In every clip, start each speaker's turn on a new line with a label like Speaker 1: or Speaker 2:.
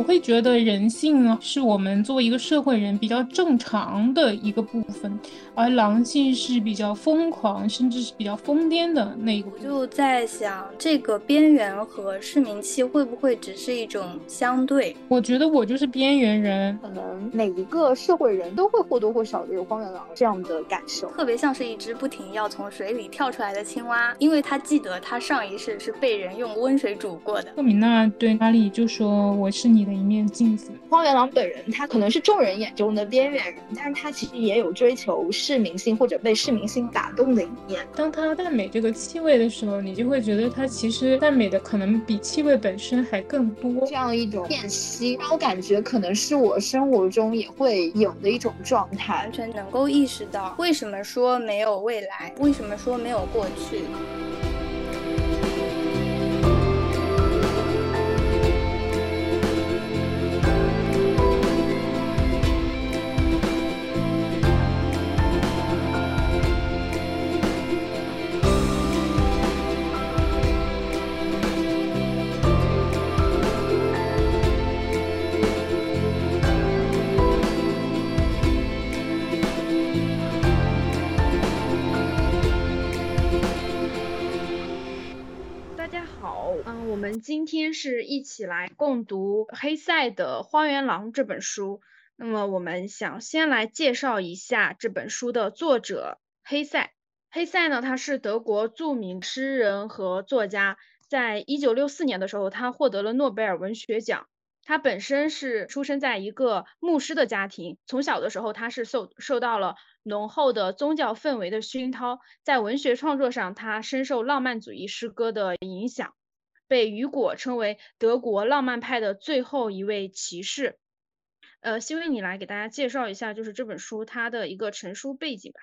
Speaker 1: 我会觉得人性呢，是我们作为一个社会人比较正常的一个部分，而狼性是比较疯狂，甚至是比较疯癫的那一个。
Speaker 2: 我就在想，这个边缘和市民气会不会只是一种相对？
Speaker 1: 我觉得我就是边缘人，
Speaker 3: 可能每一个社会人都会或多或少的有荒原狼这样的感受，
Speaker 2: 特别像是一只不停要从水里跳出来的青蛙，因为他记得他上一世是被人用温水煮过的。
Speaker 1: 赫敏娜对哈利就说：“我是你的一面镜子。”
Speaker 3: 荒原狼本人他可能是众人眼中的边缘人，但是他其实也有追求市民性或者被市民性打动的一面。
Speaker 1: 当他赞美这个气味的时候，你就会觉得他其实赞美的可能比气味本身还更多。
Speaker 3: 这样一种辨析，让我感觉可能是我生活中也会有的一种状态，
Speaker 2: 完全能够意识到为什么说没有未来，为什么说没有过去。
Speaker 4: 今天是一起来共读黑塞的《荒原狼》这本书。那么，我们想先来介绍一下这本书的作者黑塞。黑塞呢，他是德国著名诗人和作家。在一九六四年的时候，他获得了诺贝尔文学奖。他本身是出生在一个牧师的家庭，从小的时候他是受受到了浓厚的宗教氛围的熏陶。在文学创作上，他深受浪漫主义诗歌的影响。被雨果称为德国浪漫派的最后一位骑士。呃，希微，你来给大家介绍一下，就是这本书它的一个成书背景吧。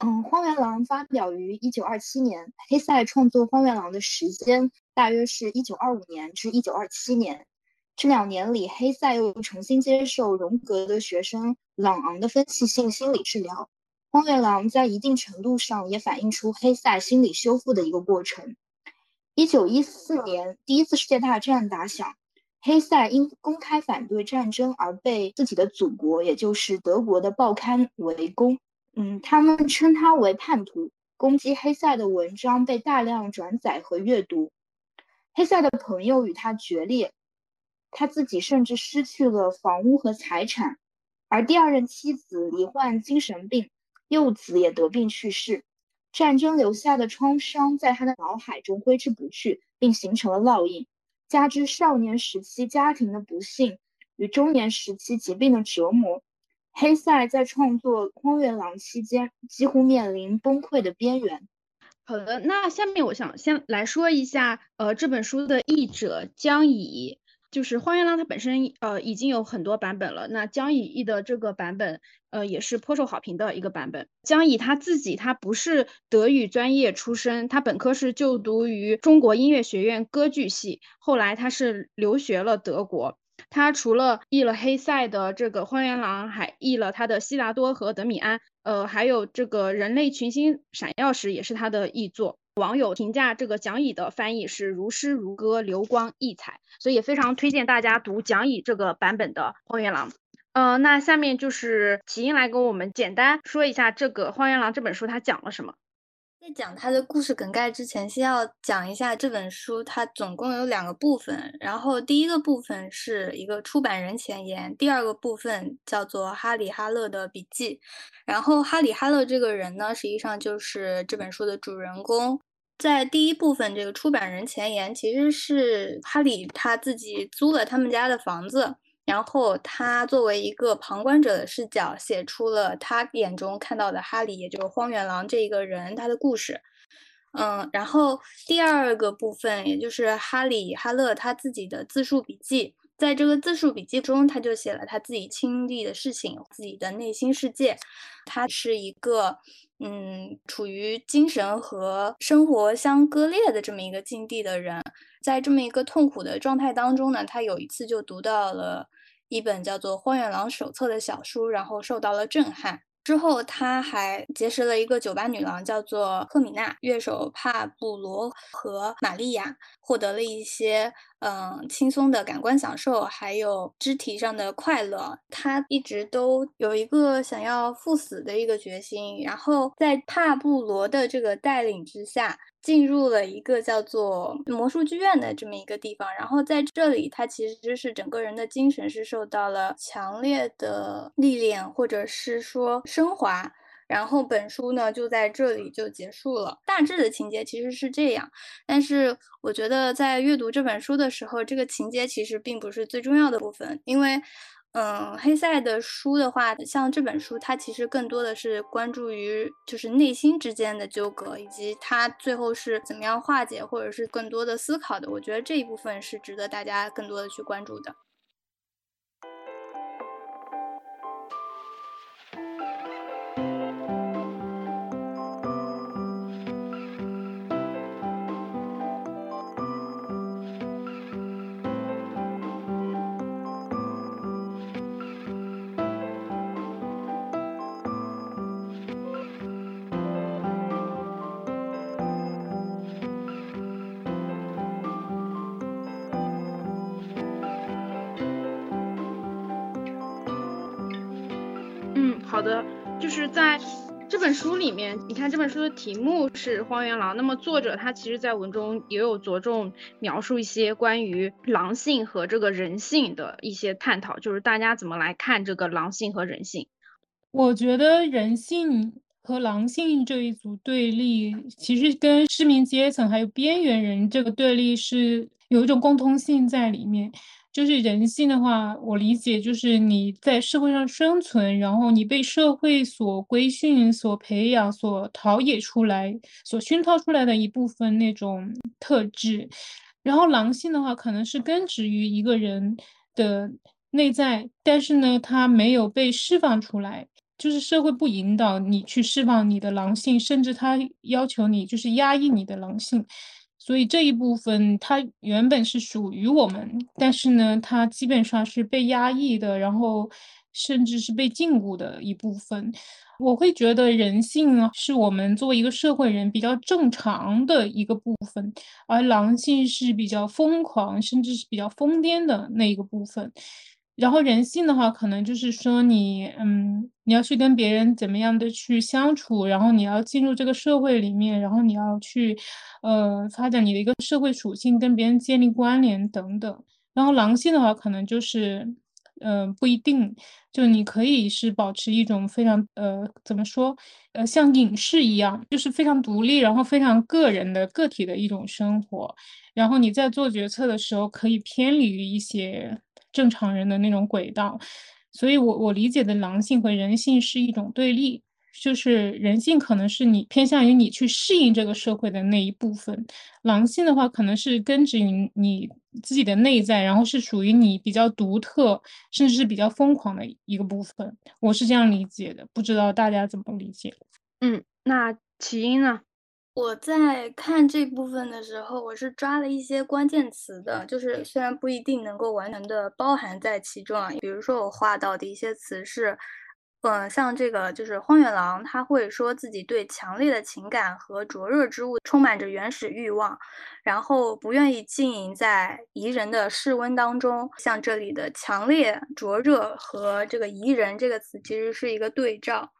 Speaker 3: 嗯，《荒原狼》发表于一九二七年，黑塞创作《荒原狼》的时间大约是一九二五年至一九二七年。这两年里，黑塞又重新接受荣格的学生朗昂的分析性心理治疗。《荒原狼》在一定程度上也反映出黑塞心理修复的一个过程。一九一四年，第一次世界大战打响，黑塞因公开反对战争而被自己的祖国，也就是德国的报刊围攻。嗯，他们称他为叛徒。攻击黑塞的文章被大量转载和阅读。黑塞的朋友与他决裂，他自己甚至失去了房屋和财产，而第二任妻子罹患精神病，幼子也得病去世。战争留下的创伤在他的脑海中挥之不去，并形成了烙印。加之少年时期家庭的不幸与中年时期疾病的折磨，黑塞在创作《荒原狼》期间几乎面临崩溃的边缘。
Speaker 4: 好的，那下面我想先来说一下，呃，这本书的译者江乙。就是《荒原狼》，它本身呃已经有很多版本了。那江乙译的这个版本，呃也是颇受好评的一个版本。江乙他自己他不是德语专业出身，他本科是就读于中国音乐学院歌剧系，后来他是留学了德国。他除了译了黑塞的这个《荒原狼》，还译了他的《悉达多》和《德米安》，呃还有这个《人类群星闪耀时》也是他的译作。网友评价这个蒋乙的翻译是如诗如歌，流光溢彩，所以也非常推荐大家读蒋乙这个版本的《荒原狼》。呃，那下面就是齐英来跟我们简单说一下这个《荒原狼》这本书它讲了什么。
Speaker 2: 在讲它的故事梗概之前，先要讲一下这本书，它总共有两个部分。然后第一个部分是一个出版人前言，第二个部分叫做哈里哈勒的笔记。然后哈里哈勒这个人呢，实际上就是这本书的主人公。在第一部分这个出版人前言，其实是哈里他自己租了他们家的房子。然后他作为一个旁观者的视角，写出了他眼中看到的哈里，也就是荒原狼这一个人他的故事。嗯，然后第二个部分，也就是哈里哈勒他自己的自述笔记，在这个自述笔记中，他就写了他自己经历的事情，自己的内心世界。他是一个嗯，处于精神和生活相割裂的这么一个境地的人。在这么一个痛苦的状态当中呢，他有一次就读到了一本叫做《荒原狼手册》的小书，然后受到了震撼。之后，他还结识了一个酒吧女郎，叫做赫米娜，乐手帕布罗和玛利亚，获得了一些嗯轻松的感官享受，还有肢体上的快乐。他一直都有一个想要赴死的一个决心，然后在帕布罗的这个带领之下。进入了一个叫做魔术剧院的这么一个地方，然后在这里，他其实是整个人的精神是受到了强烈的历练，或者是说升华。然后本书呢就在这里就结束了。大致的情节其实是这样，但是我觉得在阅读这本书的时候，这个情节其实并不是最重要的部分，因为。嗯，黑塞的书的话，像这本书，它其实更多的是关注于就是内心之间的纠葛，以及他最后是怎么样化解，或者是更多的思考的。我觉得这一部分是值得大家更多的去关注的。
Speaker 4: 是在这本书里面，你看这本书的题目是《荒原狼》，那么作者他其实在文中也有着重描述一些关于狼性和这个人性的一些探讨，就是大家怎么来看这个狼性和人性？
Speaker 1: 我觉得人性和狼性这一组对立，其实跟市民阶层还有边缘人这个对立是有一种共通性在里面。就是人性的话，我理解就是你在社会上生存，然后你被社会所规训、所培养、所陶冶出来、所熏陶出来的一部分那种特质。然后狼性的话，可能是根植于一个人的内在，但是呢，它没有被释放出来，就是社会不引导你去释放你的狼性，甚至他要求你就是压抑你的狼性。所以这一部分它原本是属于我们，但是呢，它基本上是被压抑的，然后甚至是被禁锢的一部分。我会觉得人性是我们作为一个社会人比较正常的一个部分，而狼性是比较疯狂，甚至是比较疯癫的那一个部分。然后人性的话，可能就是说你，嗯，你要去跟别人怎么样的去相处，然后你要进入这个社会里面，然后你要去，呃，发展你的一个社会属性，跟别人建立关联等等。然后狼性的话，可能就是，嗯，不一定，就你可以是保持一种非常，呃，怎么说，呃，像隐士一样，就是非常独立，然后非常个人的个体的一种生活。然后你在做决策的时候，可以偏离于一些。正常人的那种轨道，所以我我理解的狼性和人性是一种对立，就是人性可能是你偏向于你去适应这个社会的那一部分，狼性的话可能是根植于你自己的内在，然后是属于你比较独特，甚至是比较疯狂的一个部分。我是这样理解的，不知道大家怎么理解？
Speaker 4: 嗯，那起因呢？
Speaker 2: 我在看这部分的时候，我是抓了一些关键词的，就是虽然不一定能够完全的包含在其中啊。比如说我画到的一些词是，嗯，像这个就是荒原狼，他会说自己对强烈的情感和灼热之物充满着原始欲望，然后不愿意经营在宜人的室温当中。像这里的强烈、灼热和这个宜人这个词其实是一个对照。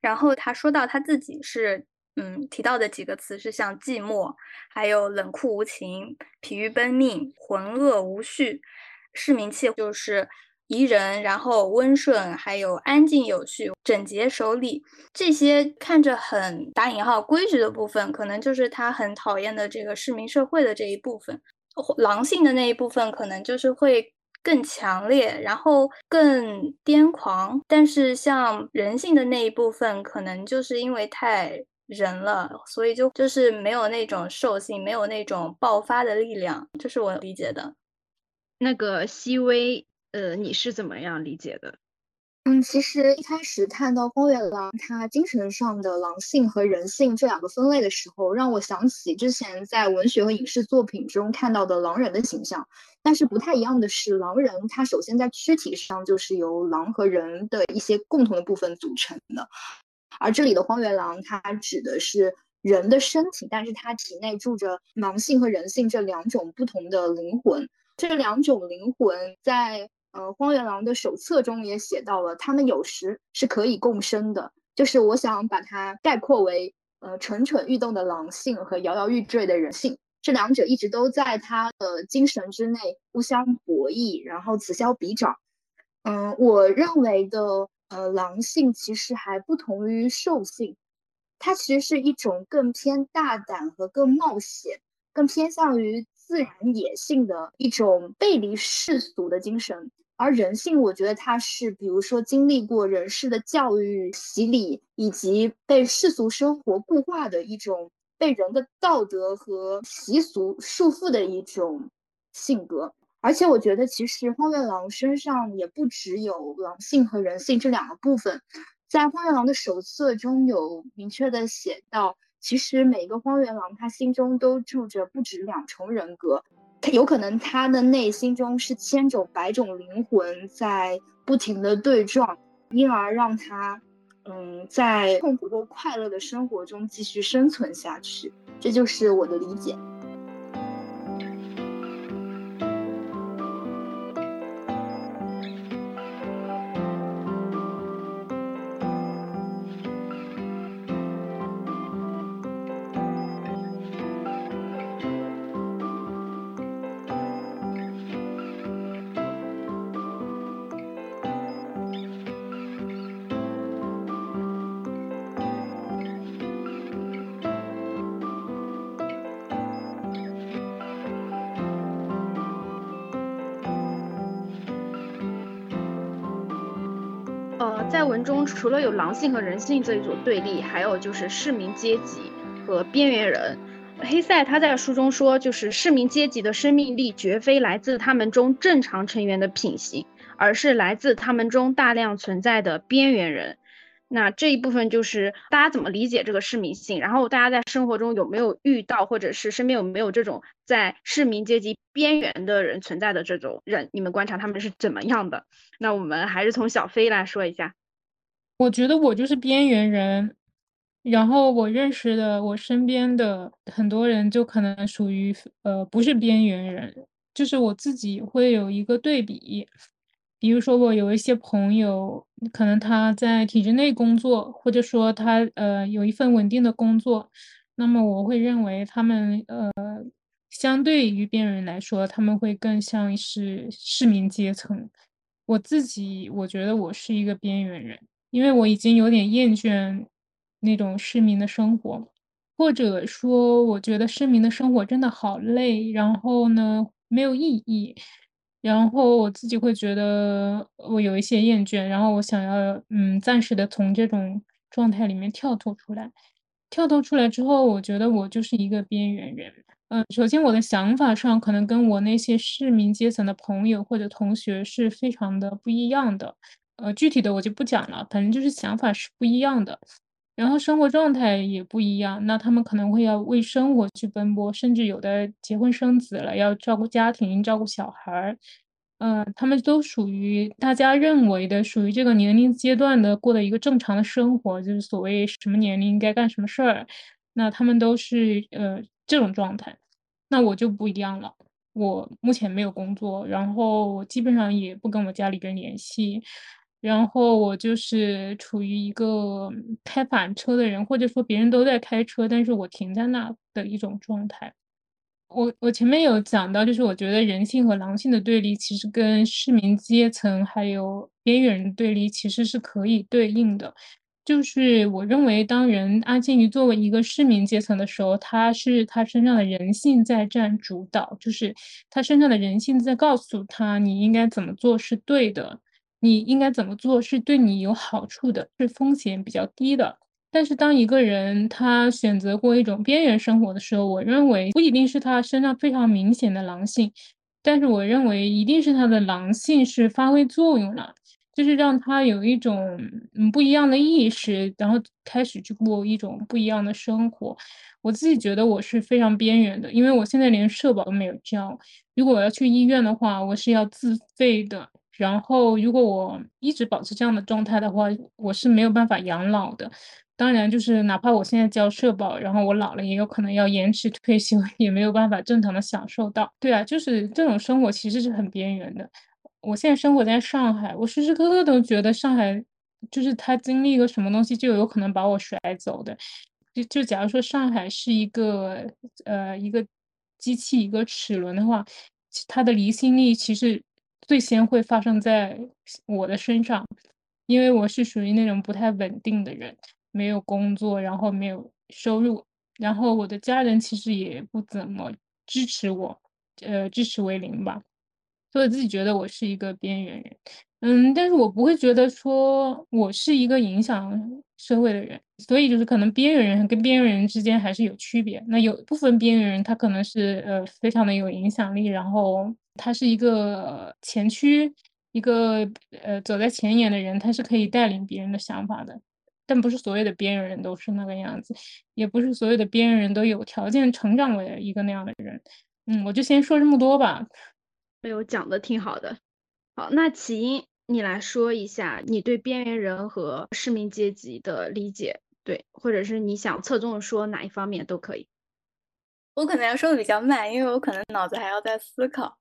Speaker 2: 然后他说到他自己是。嗯，提到的几个词是像寂寞，还有冷酷无情、疲于奔命、浑噩无序。市民气就是宜人，然后温顺，还有安静有序、整洁守礼。这些看着很打引号规矩的部分，可能就是他很讨厌的这个市民社会的这一部分。狼性的那一部分，可能就是会更强烈，然后更癫狂。但是像人性的那一部分，可能就是因为太。人了，所以就就是没有那种兽性，没有那种爆发的力量，这是我理解的。
Speaker 4: 那个细微，呃，你是怎么样理解的？
Speaker 3: 嗯，其实一开始看到荒原狼它精神上的狼性和人性这两个分类的时候，让我想起之前在文学和影视作品中看到的狼人的形象。但是不太一样的是，狼人他首先在躯体上就是由狼和人的一些共同的部分组成的，而这里的荒原狼它指的是人的身体，但是它体内住着狼性和人性这两种不同的灵魂。这两种灵魂在。呃，荒原狼的手册中也写到了，他们有时是可以共生的。就是我想把它概括为，呃，蠢蠢欲动的狼性和摇摇欲坠的人性，这两者一直都在他的精神之内互相博弈，然后此消彼长。嗯，我认为的，呃，狼性其实还不同于兽性，它其实是一种更偏大胆和更冒险，更偏向于自然野性的一种背离世俗的精神。而人性，我觉得它是，比如说经历过人世的教育洗礼，以及被世俗生活固化的一种被人的道德和习俗束缚的一种性格。而且我觉得，其实荒原狼身上也不只有狼性和人性这两个部分，在荒原狼的手册中有明确的写到，其实每个荒原狼他心中都住着不止两重人格。他有可能，他的内心中是千种百种灵魂在不停的对撞，因而让他，嗯，在痛苦或快乐的生活中继续生存下去。这就是我的理解。
Speaker 4: 在文中除了有狼性和人性这一组对立，还有就是市民阶级和边缘人。黑塞他在书中说，就是市民阶级的生命力绝非来自他们中正常成员的品行，而是来自他们中大量存在的边缘人。那这一部分就是大家怎么理解这个市民性，然后大家在生活中有没有遇到，或者是身边有没有这种在市民阶级边缘的人存在的这种人？你们观察他们是怎么样的？那我们还是从小飞来说一下。
Speaker 1: 我觉得我就是边缘人，然后我认识的我身边的很多人就可能属于呃不是边缘人，就是我自己会有一个对比，比如说我有一些朋友，可能他在体制内工作，或者说他呃有一份稳定的工作，那么我会认为他们呃相对于边缘人来说，他们会更像是市民阶层。我自己我觉得我是一个边缘人。因为我已经有点厌倦那种市民的生活，或者说，我觉得市民的生活真的好累，然后呢，没有意义，然后我自己会觉得我有一些厌倦，然后我想要嗯，暂时的从这种状态里面跳脱出来。跳脱出来之后，我觉得我就是一个边缘人。嗯，首先我的想法上可能跟我那些市民阶层的朋友或者同学是非常的不一样的。呃，具体的我就不讲了，反正就是想法是不一样的，然后生活状态也不一样。那他们可能会要为生活去奔波，甚至有的结婚生子了，要照顾家庭、照顾小孩儿。嗯，他们都属于大家认为的属于这个年龄阶段的过的一个正常的生活，就是所谓什么年龄应该干什么事儿。那他们都是呃这种状态，那我就不一样了。我目前没有工作，然后我基本上也不跟我家里人联系。然后我就是处于一个开反车的人，或者说别人都在开车，但是我停在那的一种状态。我我前面有讲到，就是我觉得人性和狼性的对立，其实跟市民阶层还有边缘人对立，其实是可以对应的。就是我认为，当人阿金鱼作为一个市民阶层的时候，他是他身上的人性在占主导，就是他身上的人性在告诉他，你应该怎么做是对的。你应该怎么做是对你有好处的，是风险比较低的。但是当一个人他选择过一种边缘生活的时候，我认为不一定是他身上非常明显的狼性，但是我认为一定是他的狼性是发挥作用了。就是让他有一种嗯不一样的意识，然后开始去过一种不一样的生活。我自己觉得我是非常边缘的，因为我现在连社保都没有交。如果我要去医院的话，我是要自费的。然后，如果我一直保持这样的状态的话，我是没有办法养老的。当然，就是哪怕我现在交社保，然后我老了也有可能要延迟退休，也没有办法正常的享受到。对啊，就是这种生活其实是很边缘的。我现在生活在上海，我时时刻刻都觉得上海就是他经历一个什么东西，就有可能把我甩走的。就就假如说上海是一个呃一个机器一个齿轮的话，它的离心力其实最先会发生在我的身上，因为我是属于那种不太稳定的人，没有工作，然后没有收入，然后我的家人其实也不怎么支持我，呃，支持为零吧。所以自己觉得我是一个边缘人，嗯，但是我不会觉得说我是一个影响社会的人，所以就是可能边缘人跟边缘人之间还是有区别。那有部分边缘人他可能是呃非常的有影响力，然后他是一个前驱，一个呃走在前沿的人，他是可以带领别人的想法的。但不是所有的边缘人都是那个样子，也不是所有的边缘人都有条件成长为一个那样的人。嗯，我就先说这么多吧。
Speaker 4: 没有讲的挺好的，好，那起因你来说一下你对边缘人和市民阶级的理解，对，或者是你想侧重说哪一方面都可以。
Speaker 2: 我可能要说的比较慢，因为我可能脑子还要在思考。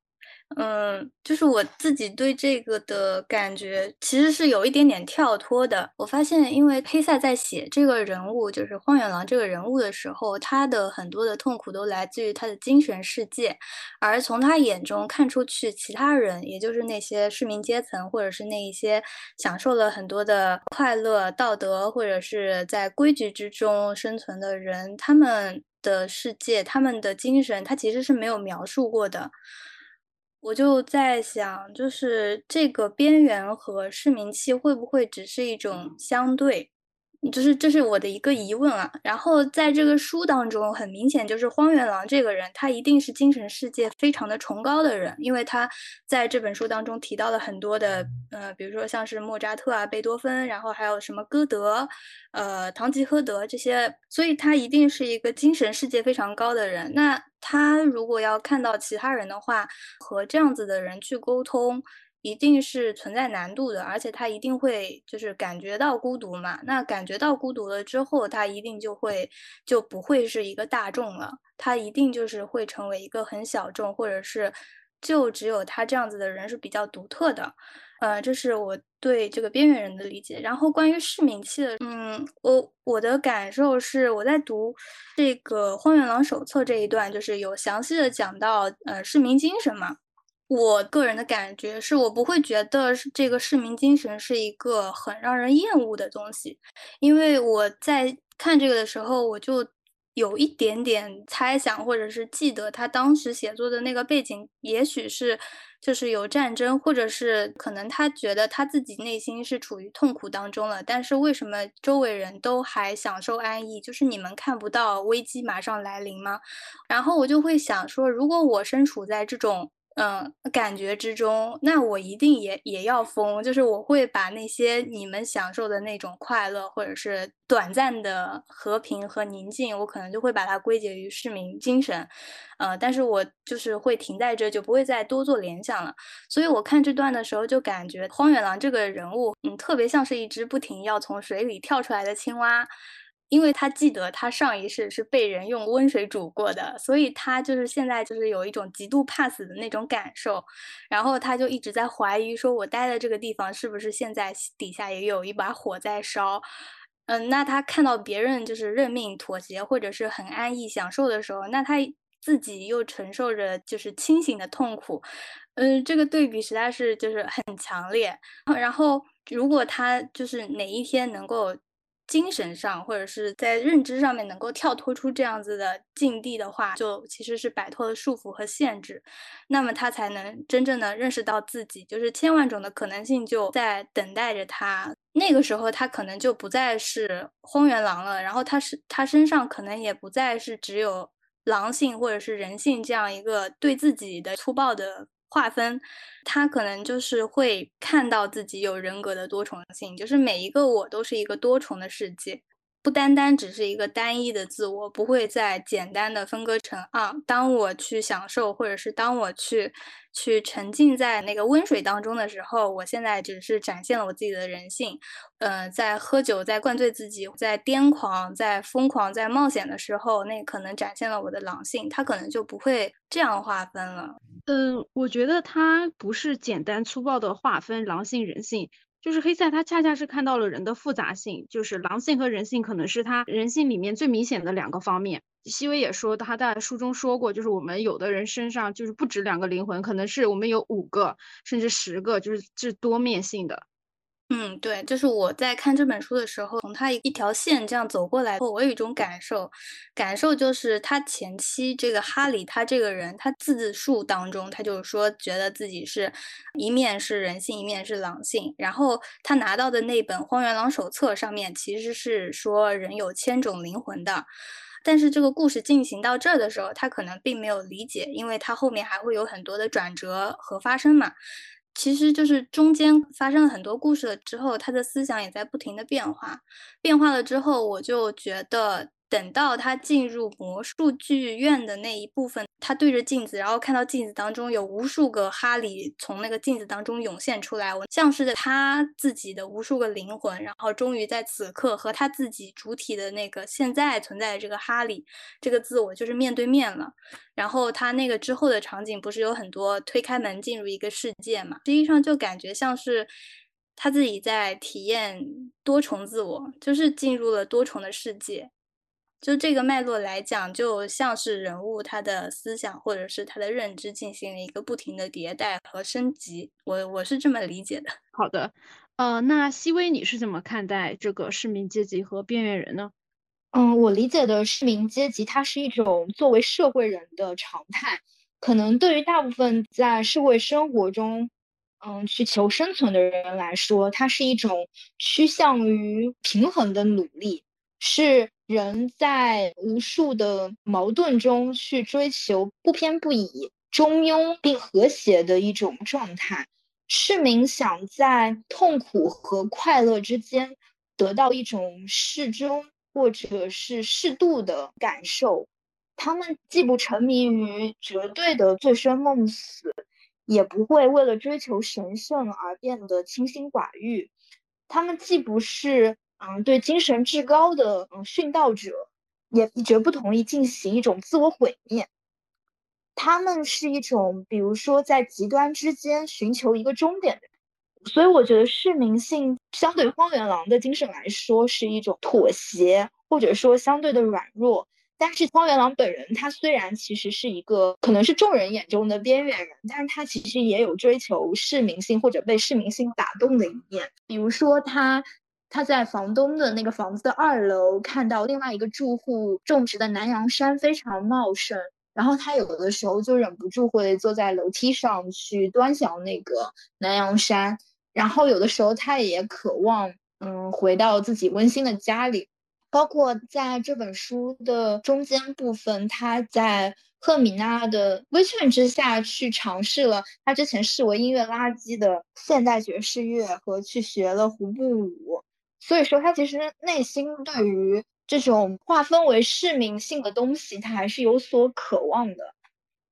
Speaker 2: 嗯，就是我自己对这个的感觉，其实是有一点点跳脱的。我发现，因为黑塞在写这个人物，就是荒原狼这个人物的时候，他的很多的痛苦都来自于他的精神世界，而从他眼中看出去，其他人，也就是那些市民阶层，或者是那一些享受了很多的快乐、道德，或者是在规矩之中生存的人，他们的世界，他们的精神，他其实是没有描述过的。我就在想，就是这个边缘和市民气会不会只是一种相对？就是这是我的一个疑问啊。然后在这个书当中，很明显就是荒原狼这个人，他一定是精神世界非常的崇高的人，因为他在这本书当中提到了很多的，呃，比如说像是莫扎特啊、贝多芬，然后还有什么歌德，呃，堂吉诃德这些，所以他一定是一个精神世界非常高的人。那他如果要看到其他人的话，和这样子的人去沟通，一定是存在难度的，而且他一定会就是感觉到孤独嘛。那感觉到孤独了之后，他一定就会就不会是一个大众了，他一定就是会成为一个很小众，或者是就只有他这样子的人是比较独特的。呃，这是我对这个边缘人的理解。然后关于市民气的，嗯，我我的感受是，我在读这个《荒原狼手册》这一段，就是有详细的讲到，呃，市民精神嘛。我个人的感觉是，我不会觉得这个市民精神是一个很让人厌恶的东西，因为我在看这个的时候，我就。有一点点猜想，或者是记得他当时写作的那个背景，也许是就是有战争，或者是可能他觉得他自己内心是处于痛苦当中了。但是为什么周围人都还享受安逸？就是你们看不到危机马上来临吗？然后我就会想说，如果我身处在这种。嗯，感觉之中，那我一定也也要疯，就是我会把那些你们享受的那种快乐，或者是短暂的和平和宁静，我可能就会把它归结于市民精神，呃，但是我就是会停在这，就不会再多做联想了。所以我看这段的时候，就感觉荒原狼这个人物，嗯，特别像是一只不停要从水里跳出来的青蛙。因为他记得他上一世是被人用温水煮过的，所以他就是现在就是有一种极度怕死的那种感受，然后他就一直在怀疑说，我待的这个地方是不是现在底下也有一把火在烧？嗯，那他看到别人就是认命妥协或者是很安逸享受的时候，那他自己又承受着就是清醒的痛苦，嗯，这个对比实在是就是很强烈。然后如果他就是哪一天能够。精神上或者是在认知上面能够跳脱出这样子的境地的话，就其实是摆脱了束缚和限制，那么他才能真正的认识到自己，就是千万种的可能性就在等待着他。那个时候他可能就不再是荒原狼了，然后他是他身上可能也不再是只有狼性或者是人性这样一个对自己的粗暴的。划分，他可能就是会看到自己有人格的多重性，就是每一个我都是一个多重的世界。不单单只是一个单一的自我，不会再简单的分割成啊，当我去享受，或者是当我去去沉浸在那个温水当中的时候，我现在只是展现了我自己的人性。呃，在喝酒，在灌醉自己，在癫狂，在疯狂，在冒险的时候，那可能展现了我的狼性，他可能就不会这样划分了。
Speaker 4: 嗯，我觉得他不是简单粗暴的划分狼性、人性。就是黑塞，他恰恰是看到了人的复杂性，就是狼性和人性可能是他人性里面最明显的两个方面。西威也说，他在书中说过，就是我们有的人身上就是不止两个灵魂，可能是我们有五个甚至十个，就是是多面性的。
Speaker 2: 嗯，对，就是我在看这本书的时候，从他一一条线这样走过来后，我有一种感受，感受就是他前期这个哈里他这个人，他自述当中，他就是说觉得自己是一面是人性，一面是狼性，然后他拿到的那本《荒原狼手册》上面其实是说人有千种灵魂的，但是这个故事进行到这儿的时候，他可能并没有理解，因为他后面还会有很多的转折和发生嘛。其实就是中间发生了很多故事了之后，他的思想也在不停的变化，变化了之后，我就觉得。等到他进入魔术剧院的那一部分，他对着镜子，然后看到镜子当中有无数个哈利从那个镜子当中涌现出来，我像是他自己的无数个灵魂，然后终于在此刻和他自己主体的那个现在存在的这个哈利这个自我就是面对面了。然后他那个之后的场景不是有很多推开门进入一个世界嘛？实际上就感觉像是他自己在体验多重自我，就是进入了多重的世界。就这个脉络来讲，就像是人物他的思想或者是他的认知进行了一个不停的迭代和升级，我我是这么理解的。
Speaker 4: 好的，呃，那西薇你是怎么看待这个市民阶级和边缘人呢？
Speaker 3: 嗯，我理解的市民阶级，它是一种作为社会人的常态，可能对于大部分在社会生活中，嗯，去求生存的人来说，它是一种趋向于平衡的努力，是。人在无数的矛盾中去追求不偏不倚、中庸并和谐的一种状态。市民想在痛苦和快乐之间得到一种适中或者是适度的感受。他们既不沉迷于绝对的醉生梦死，也不会为了追求神圣而变得清心寡欲。他们既不是。嗯，对精神至高的嗯殉道者，也绝不同意进行一种自我毁灭。他们是一种，比如说在极端之间寻求一个终点的人。所以我觉得市民性相对荒原狼的精神来说是一种妥协，或者说相对的软弱。但是荒原狼本人，他虽然其实是一个可能是众人眼中的边缘人，但是他其实也有追求市民性或者被市民性打动的一面。比如说他。他在房东的那个房子的二楼看到另外一个住户种植的南洋山非常茂盛，然后他有的时候就忍不住会坐在楼梯上去端详那个南洋山，然后有的时候他也渴望嗯回到自己温馨的家里，包括在这本书的中间部分，他在赫米娜的规劝之下去尝试了他之前视为音乐垃圾的现代爵士乐和去学了胡步舞。所以说，他其实内心对于这种划分为市民性的东西，他还是有所渴望的。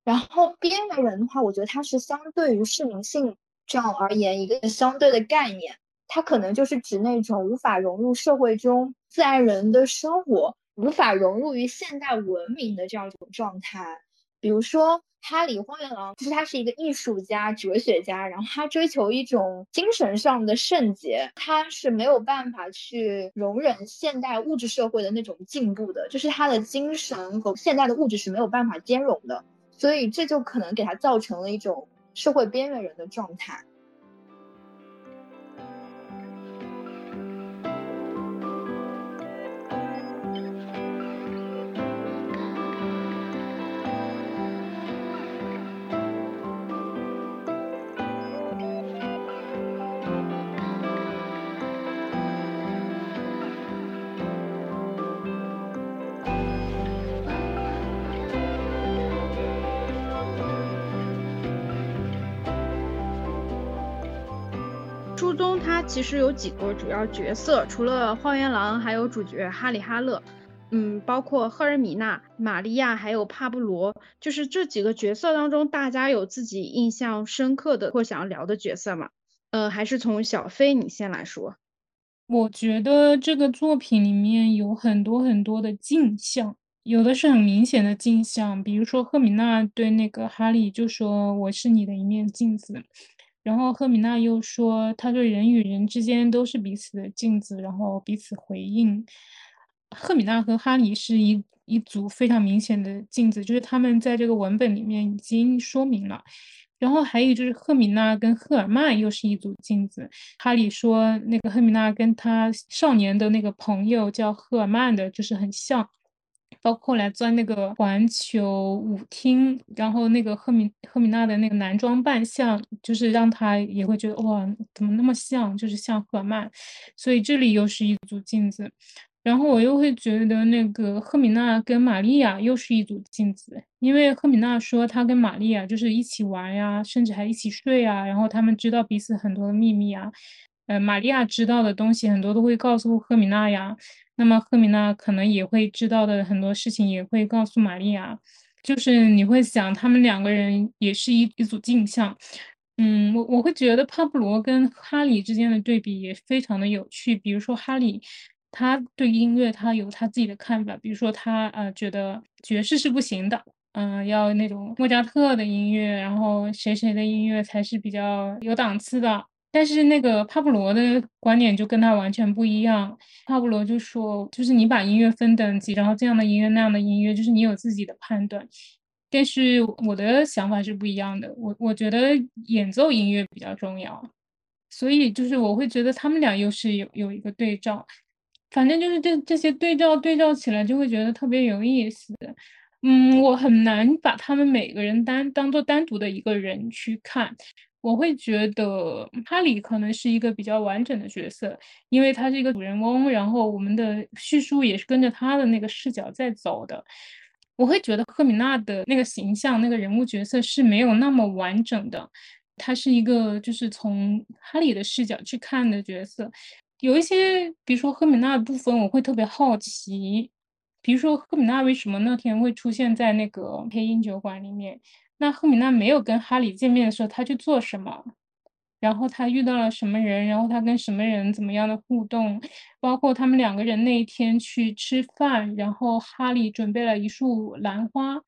Speaker 3: 然后边缘人的话，我觉得他是相对于市民性这样而言一个相对的概念，他可能就是指那种无法融入社会中自然人的生活，无法融入于现代文明的这样一种状态，比如说。哈里荒原狼其实他是一个艺术家、哲学家，然后他追求一种精神上的圣洁，他是没有办法去容忍现代物质社会的那种进步的，就是他的精神和现代的物质是没有办法兼容的，所以这就可能给他造成了一种社会边缘人的状态。
Speaker 4: 其实有几个主要角色，除了荒原狼，还有主角哈里哈勒，嗯，包括赫尔米娜、玛利亚，还有帕布罗，就是这几个角色当中，大家有自己印象深刻的或想要聊的角色吗？呃，还是从小飞你先来说。
Speaker 1: 我觉得这个作品里面有很多很多的镜像，有的是很明显的镜像，比如说赫米娜对那个哈利就说：“我是你的一面镜子。”然后赫米娜又说：“他说人与人之间都是彼此的镜子，然后彼此回应。”赫米娜和哈利是一一组非常明显的镜子，就是他们在这个文本里面已经说明了。然后还有就是赫米娜跟赫尔曼又是一组镜子。哈利说那个赫米娜跟他少年的那个朋友叫赫尔曼的，就是很像。包括来钻那个环球舞厅，然后那个赫米赫米娜的那个男装扮相，就是让他也会觉得哇，怎么那么像，就是像赫曼。所以这里又是一组镜子。然后我又会觉得那个赫米娜跟玛利亚又是一组镜子，因为赫米娜说她跟玛利亚就是一起玩呀，甚至还一起睡啊，然后他们知道彼此很多的秘密啊，呃，玛利亚知道的东西很多都会告诉赫米娜呀，那么赫米娜可能也会知道的很多事情也会告诉玛利亚，就是你会想他们两个人也是一一组镜像，嗯，我我会觉得帕布罗跟哈里之间的对比也非常的有趣，比如说哈里。他对音乐，他有他自己的看法。比如说，他呃觉得爵士是不行的，嗯，要那种莫扎特的音乐，然后谁谁的音乐才是比较有档次的。但是那个帕布罗的观点就跟他完全不一样。帕布罗就说，就是你把音乐分等级，然后这样的音乐那样的音乐，就是你有自己的判断。但是我的想法是不一样的，我我觉得演奏音乐比较重要，所以就是我会觉得他们俩又是有有一个对照。反正就是这这些对照对照起来，就会觉得特别有意思。嗯，我很难把他们每个人单当做单独的一个人去看。我会觉得哈利可能是一个比较完整的角色，因为他是一个主人翁，然后我们的叙述也是跟着他的那个视角在走的。我会觉得赫米娜的那个形象、那个人物角色是没有那么完整的，他是一个就是从哈利的视角去看的角色。有一些，比如说赫米娜的部分，我会特别好奇。比如说赫米娜为什么那天会出现在那个配音酒馆里面？那赫米娜没有跟哈利见面的时候，他去做什么？然后他遇到了什么人？然后他跟什么人怎么样的互动？包括他们两个人那一天去吃饭，然后哈利准备了一束兰花。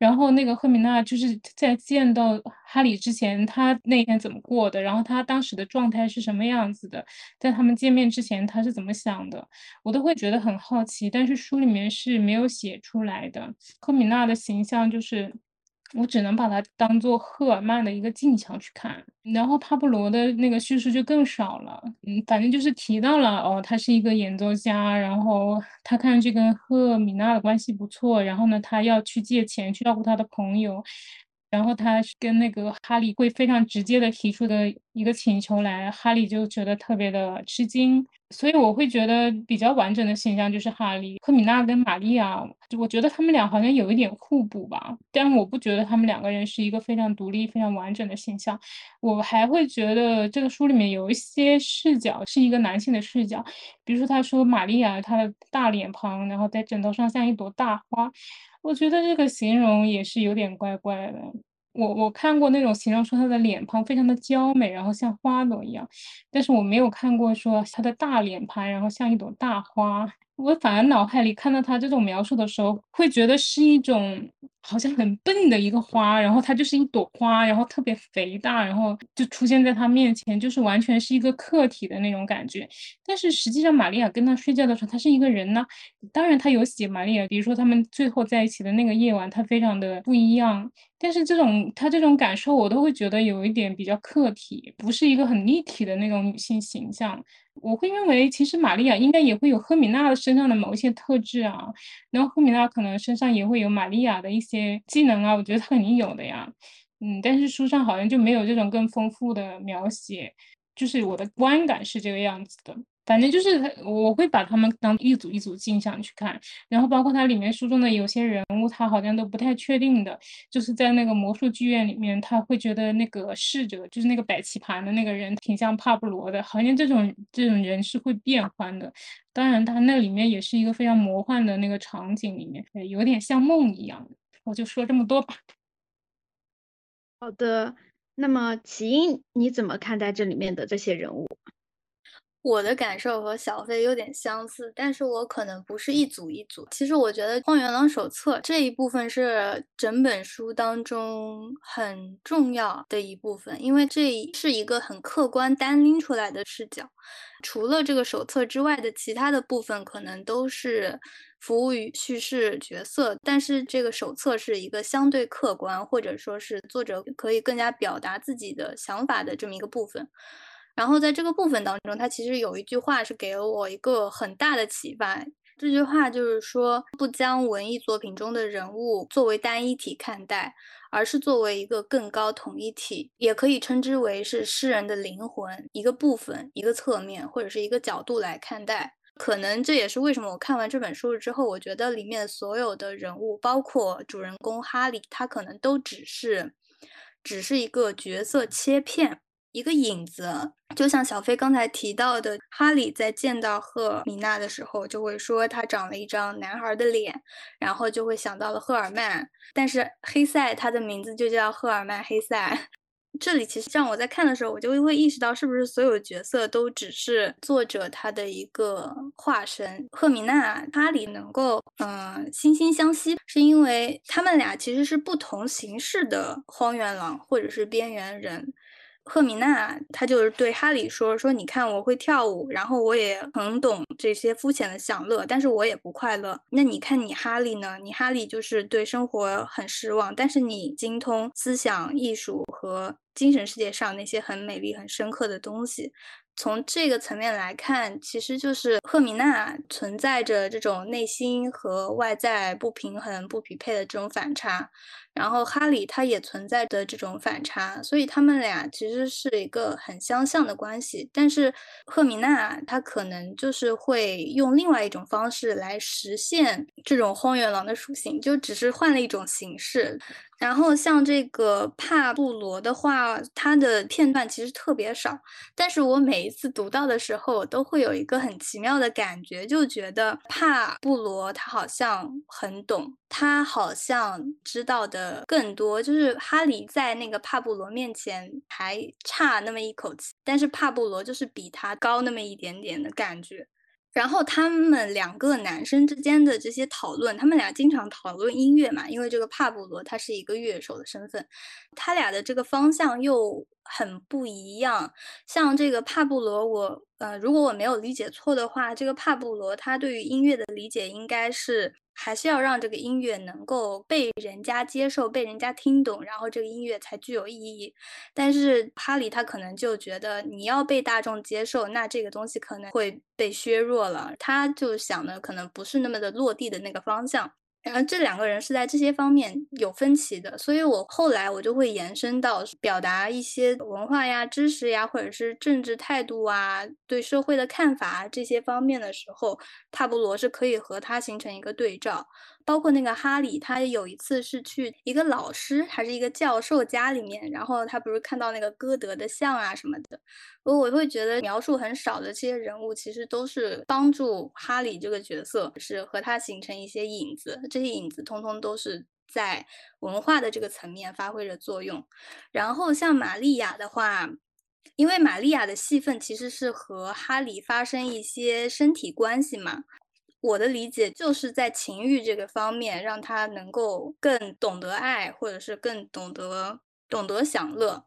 Speaker 1: 然后那个赫米娜就是在见到哈利之前，他那天怎么过的？然后他当时的状态是什么样子的？在他们见面之前，他是怎么想的？我都会觉得很好奇。但是书里面是没有写出来的。赫米娜的形象就是。我只能把它当做赫尔曼的一个镜像去看，然后帕布罗的那个叙述就更少了。嗯，反正就是提到了哦，他是一个演奏家，然后他看上去跟赫米娜的关系不错，然后呢，他要去借钱去照顾他的朋友。然后他跟那个哈利会非常直接的提出的一个请求来，哈利就觉得特别的吃惊，所以我会觉得比较完整的形象就是哈利、赫米娜跟玛利亚，我觉得他们俩好像有一点互补吧，但我不觉得他们两个人是一个非常独立、非常完整的形象。我还会觉得这个书里面有一些视角是一个男性的视角，比如说他说玛利亚她的大脸庞，然后在枕头上像一朵大花。我觉得这个形容也是有点怪怪的。我我看过那种形容说他的脸庞非常的娇美，然后像花朵一样，但是我没有看过说他的大脸盘，然后像一朵大花。我反而脑海里看到他这种描述的时候，会觉得是一种好像很笨的一个花，然后它就是一朵花，然后特别肥大，然后就出现在他面前，就是完全是一个客体的那种感觉。但是实际上，玛利亚跟他睡觉的时候，他是一个人呢。当然，他有写玛利亚，比如说他们最后在一起的那个夜晚，他非常的不一样。但是这种他这种感受，我都会觉得有一点比较客体，不是一个很立体的那种女性形象。我会认为，其实玛利亚应该也会有赫米娜的身上的某一些特质啊，然后赫米娜可能身上也会有玛利亚的一些些技能啊，我觉得他肯定有的呀。嗯，但是书上好像就没有这种更丰富的描写，就是我的观感是这个样子的。反正就是我会把他们当一组一组镜像去看，然后包括它里面书中的有些人物，他好像都不太确定的，就是在那个魔术剧院里面，他会觉得那个侍者就是那个摆棋盘的那个人挺像帕布罗的，好像这种这种人是会变换的。当然，他那里面也是一个非常魔幻的那个场景里面，有点像梦一样的。我就说这么多吧。
Speaker 4: 好的，那么起因你怎么看待这里面的这些人物？
Speaker 2: 我的感受和小飞有点相似，但是我可能不是一组一组。其实我觉得《荒原狼手册》这一部分是整本书当中很重要的一部分，因为这是一个很客观单拎出来的视角。除了这个手册之外的其他的部分，可能都是服务于叙事角色，但是这个手册是一个相对客观，或者说是作者可以更加表达自己的想法的这么一个部分。然后在这个部分当中，他其实有一句话是给了我一个很大的启发。这句话就是说，不将文艺作品中的人物作为单一体看待，而是作为一个更高统一体，也可以称之为是诗人的灵魂一个部分、一个侧面或者是一个角度来看待。可能这也是为什么我看完这本书之后，我觉得里面所有的人物，包括主人公哈利，他可能都只是，只是一个角色切片。一个影子，就像小飞刚才提到的，哈利在见到赫米娜的时候，就会说他长了一张男孩的脸，然后就会想到了赫尔曼。但是黑塞他的名字就叫赫尔曼·黑塞。这里其实让我在看的时候，我就会意识到，是不是所有角色都只是作者他的一个化身？赫米娜、哈利能够嗯惺惺相惜，是因为他们俩其实是不同形式的荒原狼或者是边缘人。赫米娜，她就是对哈利说：“说你看，我会跳舞，然后我也很懂这些肤浅的享乐，但是我也不快乐。那你看你哈利呢？你哈利就是对生活很失望，但是你精通思想、艺术和精神世界上那些很美丽、很深刻的东西。”从这个层面来看，其实就是赫米娜存在着这种内心和外在不平衡、不匹配的这种反差，然后哈里他也存在着这种反差，所以他们俩其实是一个很相像的关系。但是赫米娜她可能就是会用另外一种方式来实现这种荒原狼的属性，就只是换了一种形式。然后像这个帕布罗的话，他的片段其实特别少，但是我每一次读到的时候，我都会有一个很奇妙的感觉，就觉得帕布罗他好像很懂，他好像知道的呃更多，就是哈利在那个帕布罗面前还差那么一口气，但是帕布罗就是比他高那么一点点的感觉。然后他们两个男生之间的这些讨论，他们俩经常讨论音乐嘛，因为这个帕布罗他是一个乐手的身份，他俩的这个方向又很不一样。像这个帕布罗，我呃，如果我没有理解错的话，这个帕布罗他对于音乐的理解应该是。还是要让这个音乐能够被人家接受、被人家听懂，然后这个音乐才具有意义。但是哈利他可能就觉得你要被大众接受，那这个东西可能会被削弱了。他就想的可能不是那么的落地的那个方向。然后这两个人是在这些方面有分歧的，所以我后来我就会延伸到表达一些文化呀、知识呀，或者是政治态度啊、对社会的看法这些方面的时候，帕布罗是可以和他形成一个对照。包括那个哈里，他有一次是去一个老师还是一个教授家里面，然后他不是看到那个歌德的像啊什么的。我我会觉得描述很少的这些人物，其实都是帮助哈里这个角色是和他形成一些影子，这些影子通通都是在文化的这个层面发挥着作用。然后像玛利亚的话，因为玛利亚的戏份其实是和哈里发生一些身体关系嘛。我的理解就是在情欲这个方面，让他能够更懂得爱，或者是更懂得懂得享乐。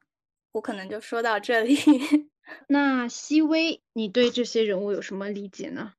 Speaker 2: 我可能就说到这里。
Speaker 4: 那西薇，你对这些人物有什么理解呢？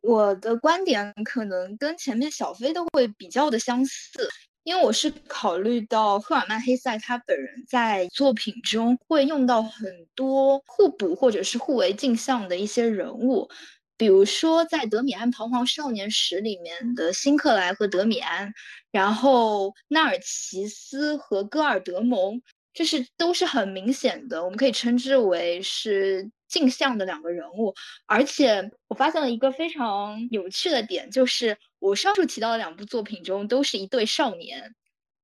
Speaker 3: 我的观点可能跟前面小飞的会比较的相似，因为我是考虑到赫尔曼·黑塞他本人在作品中会用到很多互补或者是互为镜像的一些人物。比如说，在《德米安彷徨少年史》里面的辛克莱和德米安，然后纳尔齐斯和戈尔德蒙，这是都是很明显的，我们可以称之为是镜像的两个人物。而且我发现了一个非常有趣的点，就是我上述提到的两部作品中都是一对少年。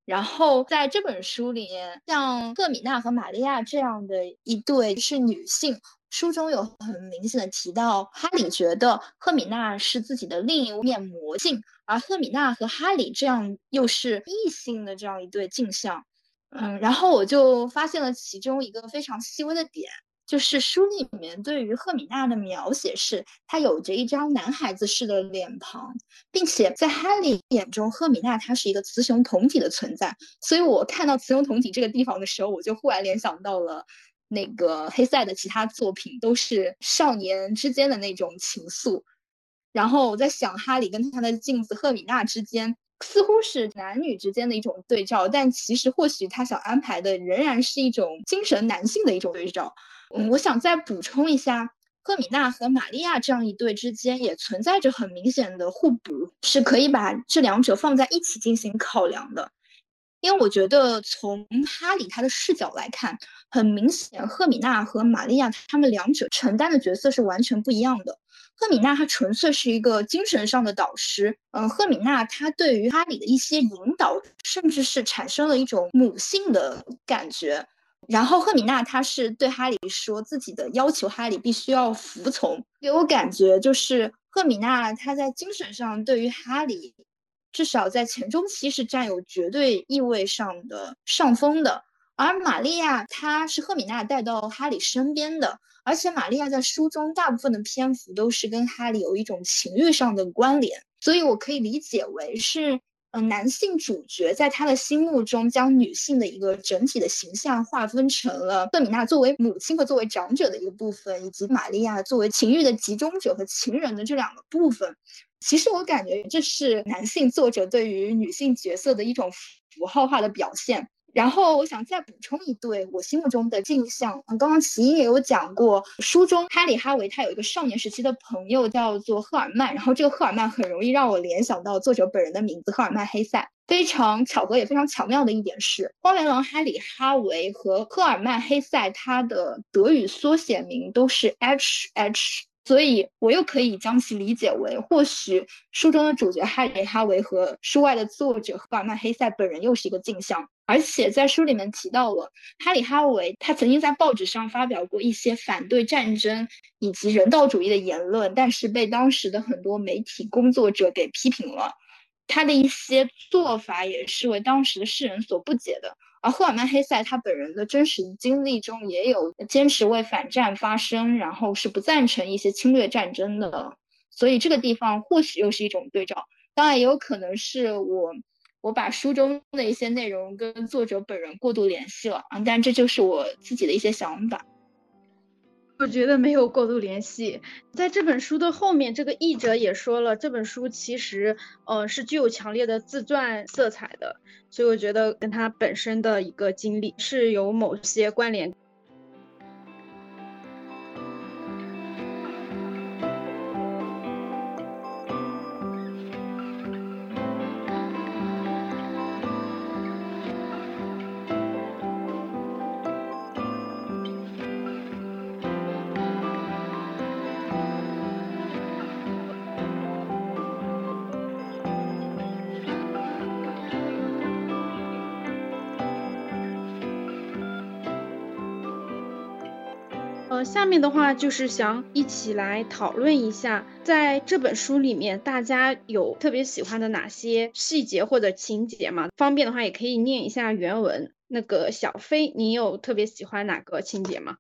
Speaker 3: 然后在这本书里面，像赫米娜和玛利亚这样的一对是女性，书中有很明显的提到，哈里觉得赫米娜是自己的另一面魔镜，而赫米娜和哈里这样又是异性的这样一对镜像。嗯，然后我就发现了其中一个非常细微的点。就是书里面对于赫米娜的描写是，她有着一张男孩子式的脸庞，并且在哈利眼中，赫米娜她是一个雌雄同体的存在。所以我看到雌雄同体这个地方的时候，我就忽然联想到了那个黑塞的其他作品，都是少年之间的那种情愫。然后我在想，哈利跟他的镜子赫米娜之间。似乎是男女之间的一种对照，但其实或许他想安排的仍然是一种精神男性的一种对照。我想再补充一下，赫米娜和玛利亚这样一对之间也存在着很明显的互补，是可以把这两者放在一起进行考量的。因为我觉得从哈里他的视角来看，很明显赫米娜和玛利亚他们两者承担的角色是完全不一样的。赫米娜她纯粹是一个精神上的导师，嗯，赫米娜她对于哈里的一些引导，甚至是产生了一种母性的感觉。然后赫米娜她是对哈里说自己的要求，哈里必须要服从。给我感觉就是赫米娜她在精神上对于哈里，至少在前中期是占有绝对意味上的上风的。而玛利亚她是赫米娜带到哈里身边的。而且玛利亚在书中大部分的篇幅都是跟哈利有一种情欲上的关联，所以我可以理解为是，嗯，男性主角在他的心目中将女性的一个整体的形象划分成了赫米娜作为母亲和作为长者的一个部分，以及玛利亚作为情欲的集中者和情人的这两个部分。其实我感觉这是男性作者对于女性角色的一种符号化的表现。然后我想再补充一对我心目中的镜像。嗯，刚刚齐英也有讲过，书中哈里哈维他有一个少年时期的朋友叫做赫尔曼，然后这个赫尔曼很容易让我联想到作者本人的名字赫尔曼黑塞。非常巧合也非常巧妙的一点是，荒原狼哈里哈维和赫尔曼黑塞他的德语缩写名都是 H H。所以，我又可以将其理解为，或许书中的主角哈里·哈维和书外的作者赫尔曼·黑塞本人又是一个镜像。而且在书里面提到了哈里·哈维，他曾经在报纸上发表过一些反对战争以及人道主义的言论，但是被当时的很多媒体工作者给批评了。他的一些做法也是为当时的世人所不解的。而赫尔曼·黑塞他本人的真实经历中也有坚持为反战发声，然后是不赞成一些侵略战争的，所以这个地方或许又是一种对照。当然，也有可能是我我把书中的一些内容跟作者本人过度联系了啊，但这就是我自己的一些想法。
Speaker 4: 我觉得没有过度联系，在这本书的后面，这个译者也说了，这本书其实，呃，是具有强烈的自传色彩的，所以我觉得跟他本身的一个经历是有某些关联。下面的话就是想一起来讨论一下，在这本书里面，大家有特别喜欢的哪些细节或者情节吗？方便的话也可以念一下原文。那个小飞，你有特别喜欢哪个情节吗？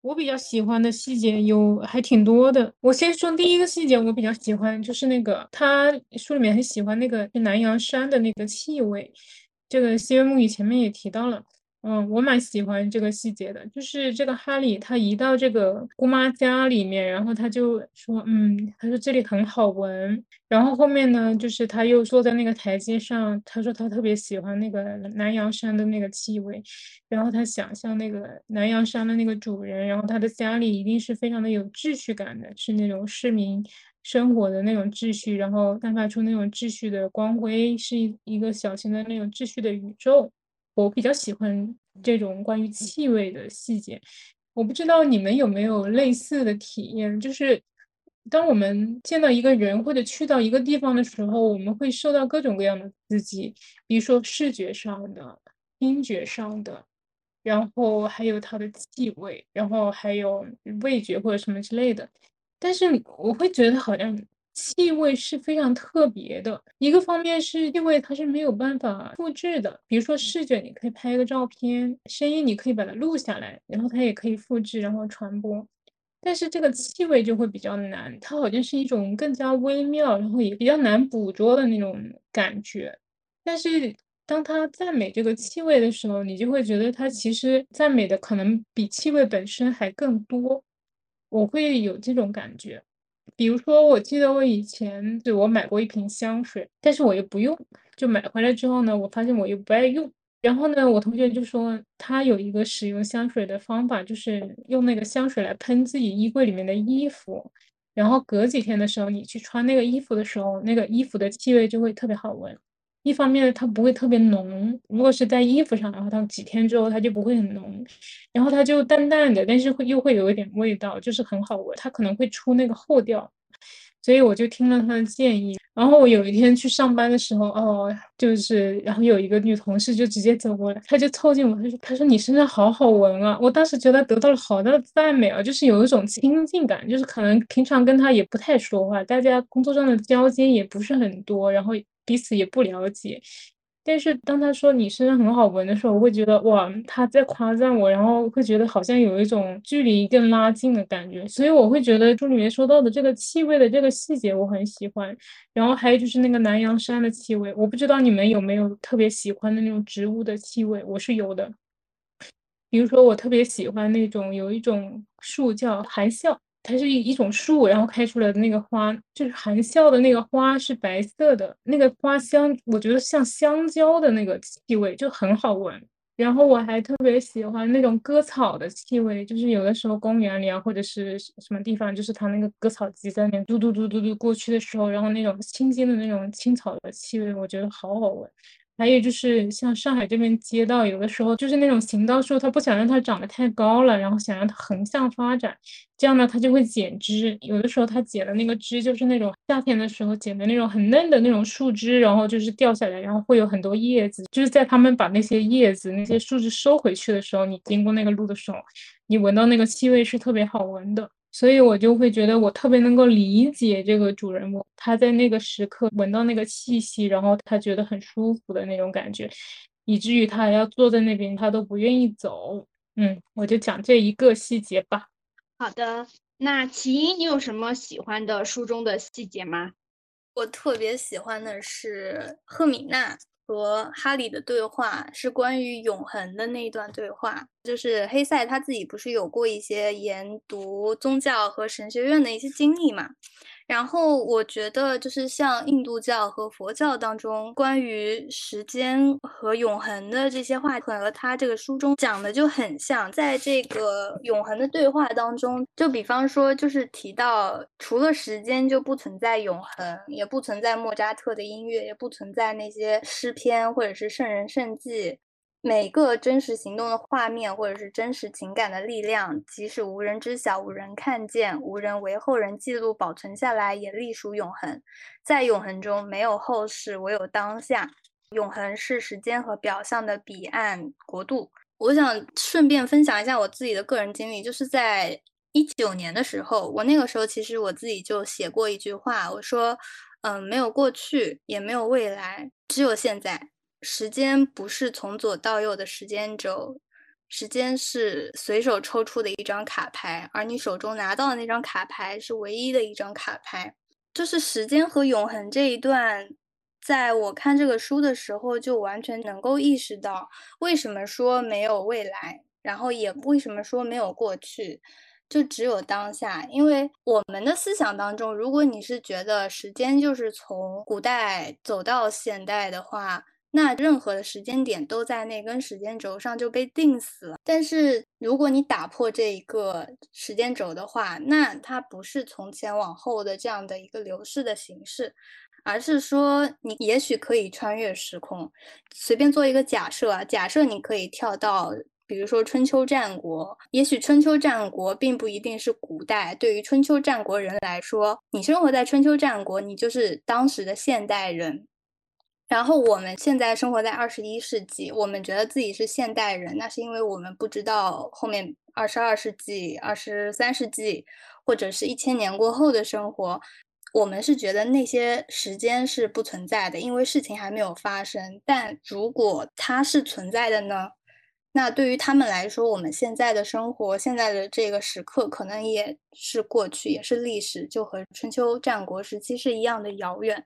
Speaker 1: 我比较喜欢的细节有还挺多的。我先说第一个细节，我比较喜欢就是那个他书里面很喜欢那个南洋山的那个气味，这个西约木语前面也提到了。嗯，我蛮喜欢这个细节的，就是这个哈利他一到这个姑妈家里面，然后他就说，嗯，他说这里很好闻，然后后面呢，就是他又坐在那个台阶上，他说他特别喜欢那个南洋山的那个气味，然后他想象那个南洋山的那个主人，然后他的家里一定是非常的有秩序感的，是那种市民生活的那种秩序，然后散发出那种秩序的光辉，是一一个小型的那种秩序的宇宙。我比较喜欢这种关于气味的细节。我不知道你们有没有类似的体验，就是当我们见到一个人或者去到一个地方的时候，我们会受到各种各样的刺激，比如说视觉上的、听觉上的，然后还有它的气味，然后还有味觉或者什么之类的。但是我会觉得好像。气味是非常特别的，一个方面是气味它是没有办法复制的，比如说视觉你可以拍个照片，声音你可以把它录下来，然后它也可以复制然后传播，但是这个气味就会比较难，它好像是一种更加微妙，然后也比较难捕捉的那种感觉。但是当他赞美这个气味的时候，你就会觉得他其实赞美的可能比气味本身还更多，我会有这种感觉。比如说，我记得我以前对我买过一瓶香水，但是我又不用，就买回来之后呢，我发现我又不爱用。然后呢，我同学就说他有一个使用香水的方法，就是用那个香水来喷自己衣柜里面的衣服，然后隔几天的时候你去穿那个衣服的时候，那个衣服的气味就会特别好闻。一方面它不会特别浓，如果是在衣服上，然后它几天之后它就不会很浓，然后它就淡淡的，但是会又会有一点味道，就是很好闻。它可能会出那个后调，所以我就听了他的建议。然后我有一天去上班的时候，哦，就是然后有一个女同事就直接走过来，她就凑近我，她说：“她说你身上好好闻啊！”我当时觉得得到了好大的赞美啊，就是有一种亲近感，就是可能平常跟她也不太说话，大家工作上的交接也不是很多，然后。彼此也不了解，但是当他说你身上很好闻的时候，我会觉得哇，他在夸赞我，然后会觉得好像有一种距离更拉近的感觉，所以我会觉得书里面说到的这个气味的这个细节我很喜欢。然后还有就是那个南洋山的气味，我不知道你们有没有特别喜欢的那种植物的气味，我是有的。比如说我特别喜欢那种有一种树叫含笑。它是一一种树，然后开出来的那个花，就是含笑的那个花是白色的，那个花香，我觉得像香蕉的那个气味就很好闻。然后我还特别喜欢那种割草的气味，就是有的时候公园里啊，或者是什么地方，就是它那个割草机在那嘟嘟嘟嘟嘟过去的时候，然后那种清新的那种青草的气味，我觉得好好闻。还有就是像上海这边街道，有的时候就是那种行道树，它不想让它长得太高了，然后想让它横向发展，这样呢，它就会剪枝。有的时候它剪的那个枝，就是那种夏天的时候剪的那种很嫩的那种树枝，然后就是掉下来，然后会有很多叶子。就是在他们把那些叶子、那些树枝收回去的时候，你经过那个路的时候，你闻到那个气味是特别好闻的。所以我就会觉得我特别能够理解这个主人公，他在那个时刻闻到那个气息，然后他觉得很舒服的那种感觉，以至于他要坐在那边，他都不愿意走。嗯，我就讲这一个细节吧。
Speaker 4: 好的，那齐英，你有什么喜欢的书中的细节吗？
Speaker 2: 我特别喜欢的是赫敏娜。和哈利的对话是关于永恒的那一段对话，就是黑塞他自己不是有过一些研读宗教和神学院的一些经历嘛。然后我觉得，就是像印度教和佛教当中关于时间和永恒的这些话，和他这个书中讲的就很像。在这个永恒的对话当中，就比方说，就是提到除了时间就不存在永恒，也不存在莫扎特的音乐，也不存在那些诗篇或者是圣人圣迹。每个真实行动的画面，或者是真实情感的力量，即使无人知晓、无人看见、无人为后人记录保存下来，也隶属永恒。在永恒中，没有后世，唯有当下。永恒是时间和表象的彼岸国度。我想顺便分享一下我自己的个人经历，就是在一九年的时候，我那个时候其实我自己就写过一句话，我说：“嗯，没有过去，也没有未来，只有现在。”时间不是从左到右的时间轴，时间是随手抽出的一张卡牌，而你手中拿到的那张卡牌是唯一的一张卡牌。就是时间和永恒这一段，在我看这个书的时候，就完全能够意识到为什么说没有未来，然后也为什么说没有过去，就只有当下。因为我们的思想当中，如果你是觉得时间就是从古代走到现代的话，那任何的时间点都在那根时间轴上就被定死了。但是如果你打破这一个时间轴的话，那它不是从前往后的这样的一个流逝的形式，而是说你也许可以穿越时空。随便做一个假设啊，假设你可以跳到。比如说春秋战国，也许春秋战国并不一定是古代。对于春秋战国人来说，你生活在春秋战国，你就是当时的现代人。然后我们现在生活在二十一世纪，我们觉得自己是现代人，那是因为我们不知道后面二十二世纪、二十三世纪，或者是一千年过后的生活，我们是觉得那些时间是不存在的，因为事情还没有发生。但如果它是存在的呢？那对于他们来说，我们现在的生活，现在的这个时刻，可能也是过去，也是历史，就和春秋战国时期是一样的遥远。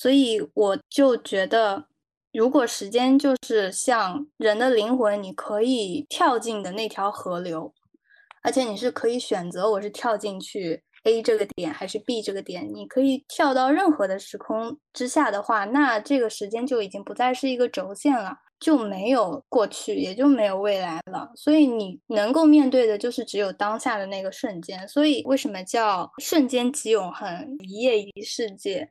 Speaker 2: 所以我就觉得，如果时间就是像人的灵魂，你可以跳进的那条河流，而且你是可以选择，我是跳进去 A 这个点，还是 B 这个点，你可以跳到任何的时空之下的话，那这个时间就已经不再是一个轴线了。就没有过去，也就没有未来了。所以你能够面对的就是只有当下的那个瞬间。所以为什么叫瞬间即永恒，一夜一世界？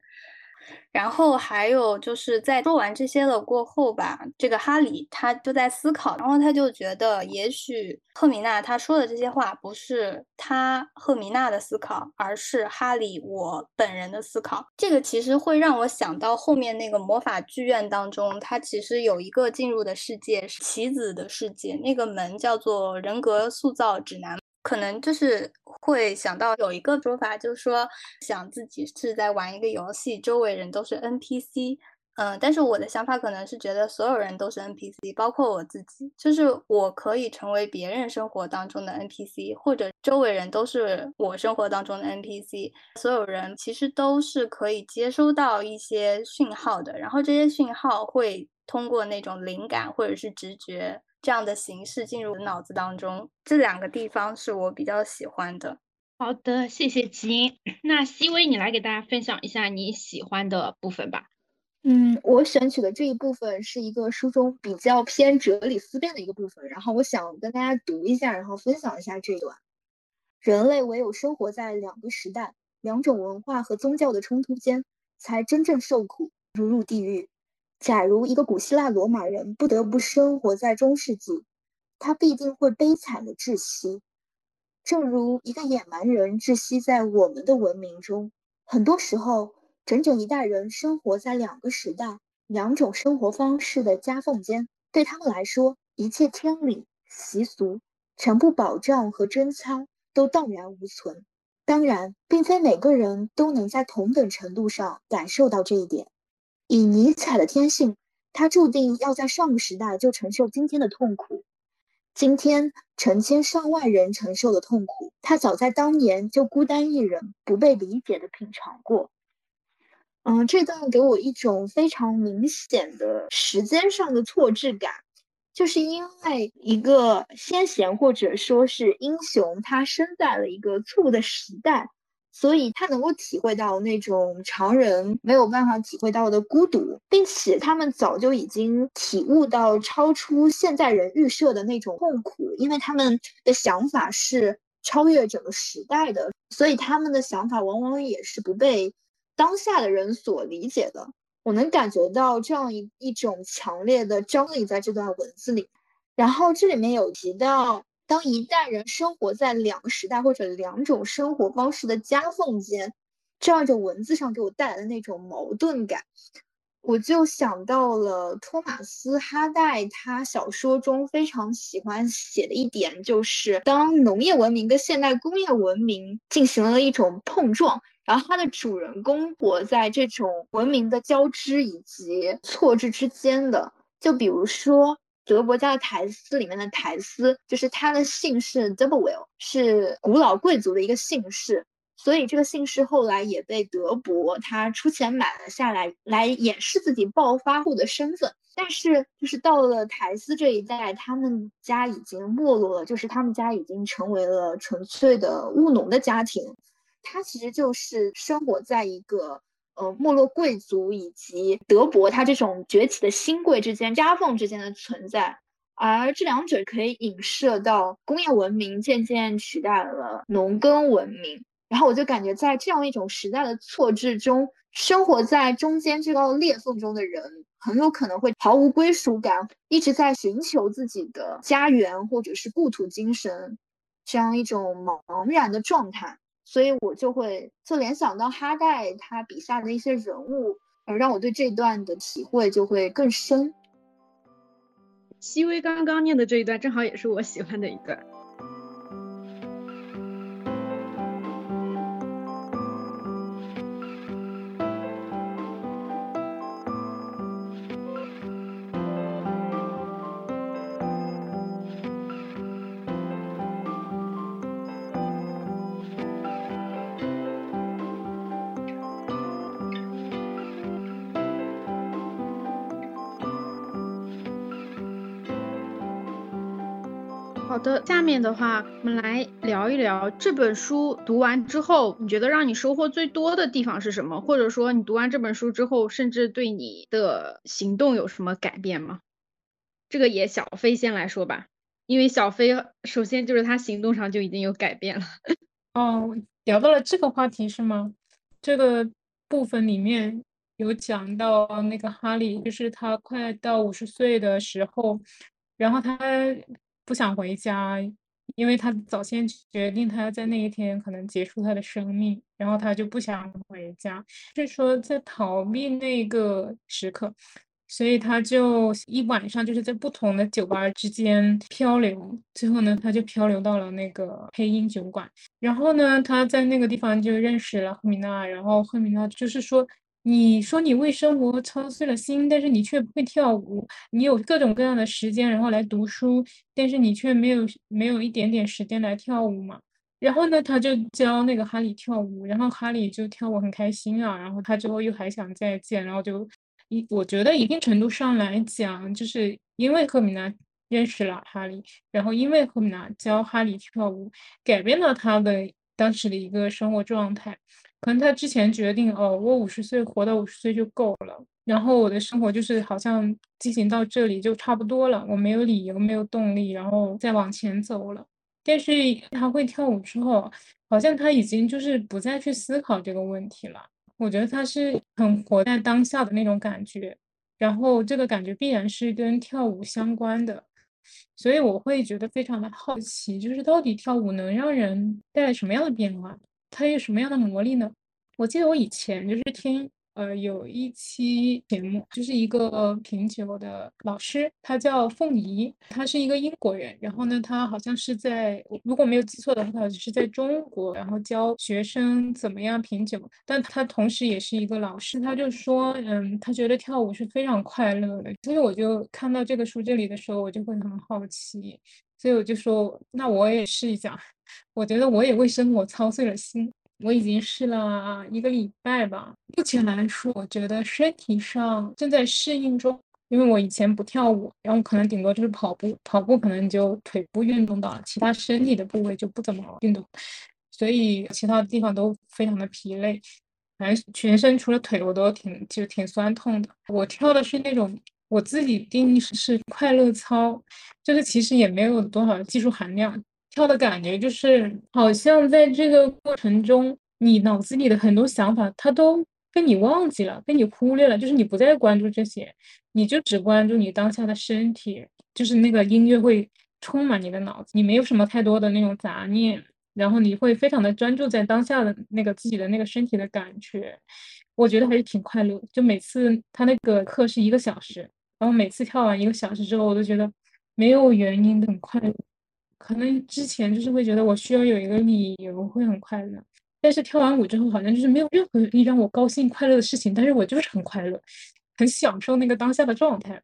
Speaker 2: 然后还有就是在说完这些了过后吧，这个哈里他就在思考，然后他就觉得，也许赫米娜他说的这些话不是他赫米娜的思考，而是哈里我本人的思考。这个其实会让我想到后面那个魔法剧院当中，它其实有一个进入的世界是棋子的世界，那个门叫做人格塑造指南。可能就是会想到有一个说法，就是说想自己是在玩一个游戏，周围人都是 NPC。嗯，但是我的想法可能是觉得所有人都是 NPC，包括我自己，就是我可以成为别人生活当中的 NPC，或者周围人都是我生活当中的 NPC。所有人其实都是可以接收到一些讯号的，然后这些讯号会通过那种灵感或者是直觉。这样的形式进入脑子当中，这两个地方是我比较喜欢的。
Speaker 4: 好的，谢谢金。那西薇，你来给大家分享一下你喜欢的部分吧。
Speaker 3: 嗯，我选取的这一部分是一个书中比较偏哲理思辨的一个部分，然后我想跟大家读一下，然后分享一下这段：人类唯有生活在两个时代、两种文化和宗教的冲突间，才真正受苦，如入地狱。假如一个古希腊罗马人不得不生活在中世纪，他必定会悲惨的窒息，正如一个野蛮人窒息在我们的文明中。很多时候，整整一代人生活在两个时代、两种生活方式的夹缝间，对他们来说，一切天理、习俗、全部保障和贞操都荡然无存。当然，并非每个人都能在同等程度上感受到这一点。以尼采的天性，他注定要在上个时代就承受今天的痛苦。今天成千上万人承受的痛苦，他早在当年就孤单一人、不被理解的品尝过。嗯，这段给我一种非常明显的时间上的错置感，就是因为一个先贤或者说是英雄，他生在了一个错误的时代。所以他能够体会到那种常人没有办法体会到的孤独，并且他们早就已经体悟到超出现在人预设的那种痛苦，因为他们的想法是超越整个时代的，所以他们的想法往往也是不被当下的人所理解的。我能感觉到这样一一种强烈的张力在这段文字里，然后这里面有提到。当一代人生活在两个时代或者两种生活方式的夹缝间，这样一种文字上给我带来的那种矛盾感，我就想到了托马斯哈代他小说中非常喜欢写的一点，就是当农业文明跟现代工业文明进行了一种碰撞，然后他的主人公活在这种文明的交织以及错置之间的，就比如说。德伯家的台斯里面的台斯，就是他的姓氏 Doublewell，是古老贵族的一个姓氏，所以这个姓氏后来也被德伯他出钱买了下来，来掩饰自己暴发户的身份。但是就是到了台斯这一代，他们家已经没落了，就是他们家已经成为了纯粹的务农的家庭。他其实就是生活在一个。呃没落贵族以及德伯他这种崛起的新贵之间夹缝之间的存在，而这两者可以影射到工业文明渐渐取代了农耕文明。然后我就感觉在这样一种时代的错置中，生活在中间这个裂缝中的人，很有可能会毫无归属感，一直在寻求自己的家园或者是故土精神，这样一种茫然的状态。所以我就会就联想到哈代他笔下的一些人物，而让我对这段的体会就会更深。
Speaker 4: 戚薇刚刚念的这一段，正好也是我喜欢的一段。好的，下面的话，我们来聊一聊这本书读完之后，你觉得让你收获最多的地方是什么？或者说，你读完这本书之后，甚至对你的行动有什么改变吗？这个也小飞先来说吧，因为小飞首先就是他行动上就已经有改变了。
Speaker 1: 哦，聊到了这个话题是吗？这个部分里面有讲到那个哈利，就是他快到五十岁的时候，然后他。不想回家，因为他早先决定他要在那一天可能结束他的生命，然后他就不想回家，是说在逃避那个时刻，所以他就一晚上就是在不同的酒吧之间漂流，最后呢，他就漂流到了那个黑鹰酒馆，然后呢，他在那个地方就认识了赫米娜，然后赫米娜就是说。你说你为生活操碎了心，但是你却不会跳舞。你有各种各样的时间，然后来读书，但是你却没有没有一点点时间来跳舞嘛？然后呢，他就教那个哈利跳舞，然后哈利就跳舞很开心啊。然后他之后又还想再见，然后就一我觉得一定程度上来讲，就是因为赫米娜认识了哈利，然后因为赫米娜教哈利跳舞，改变了他的当时的一个生活状态。可能他之前决定，哦，我五十岁活到五十岁就够了，然后我的生活就是好像进行到这里就差不多了，我没有理由，没有动力，然后再往前走了。但是他会跳舞之后，好像他已经就是不再去思考这个问题了。我觉得他是很活在当下的那种感觉，然后这个感觉必然是跟跳舞相关的，所以我会觉得非常的好奇，就是到底跳舞能让人带来什么样的变化？它有什么样的魔力呢？我记得我以前就是听，呃，有一期节目，就是一个品酒的老师，他叫凤仪，他是一个英国人。然后呢，他好像是在，如果没有记错的话，他是在中国，然后教学生怎么样品酒。但他同时也是一个老师，他就说，嗯，他觉得跳舞是非常快乐的。所以我就看到这个书这里的时候，我就会很好奇，所以我就说，那我也试一下。我觉得我也为生活操碎了心，我已经试了一个礼拜吧。目前来说，我觉得身体上正在适应中，因为我以前不跳舞，然后可能顶多就是跑步，跑步可能就腿部运动到了，其他身体的部位就不怎么运动，所以其他地方都非常的疲累，反正全身除了腿我都挺就挺酸痛的。我跳的是那种我自己定义是快乐操，就是其实也没有多少技术含量。跳的感觉就是，好像在这个过程中，你脑子里的很多想法，它都被你忘记了，被你忽略了。就是你不再关注这些，你就只关注你当下的身体。就是那个音乐会充满你的脑子，你没有什么太多的那种杂念，然后你会非常的专注在当下的那个自己的那个身体的感觉。我觉得还是挺快乐。就每次他那个课是一个小时，然后每次跳完一个小时之后，我都觉得没有原因的很快乐。可能之前就是会觉得我需要有一个理由会很快乐，但是跳完舞之后好像就是没有任何可以让我高兴快乐的事情，但是我就是很快乐，很享受那个当下的状态。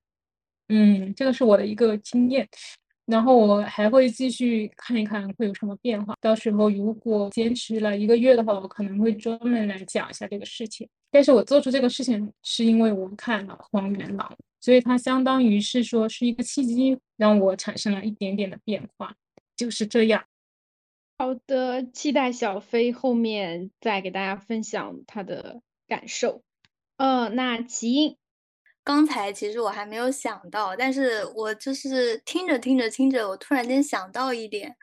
Speaker 1: 嗯，这个是我的一个经验，然后我还会继续看一看会有什么变化。到时候如果坚持了一个月的话，我可能会专门来讲一下这个事情。但是我做出这个事情是因为我看了《荒原狼》，所以它相当于是说是一个契机，让我产生了一点点的变化。就是这样。
Speaker 4: 好的，期待小飞后面再给大家分享他的感受。呃，那齐英，
Speaker 2: 刚才其实我还没有想到，但是我就是听着听着听着，我突然间想到一点，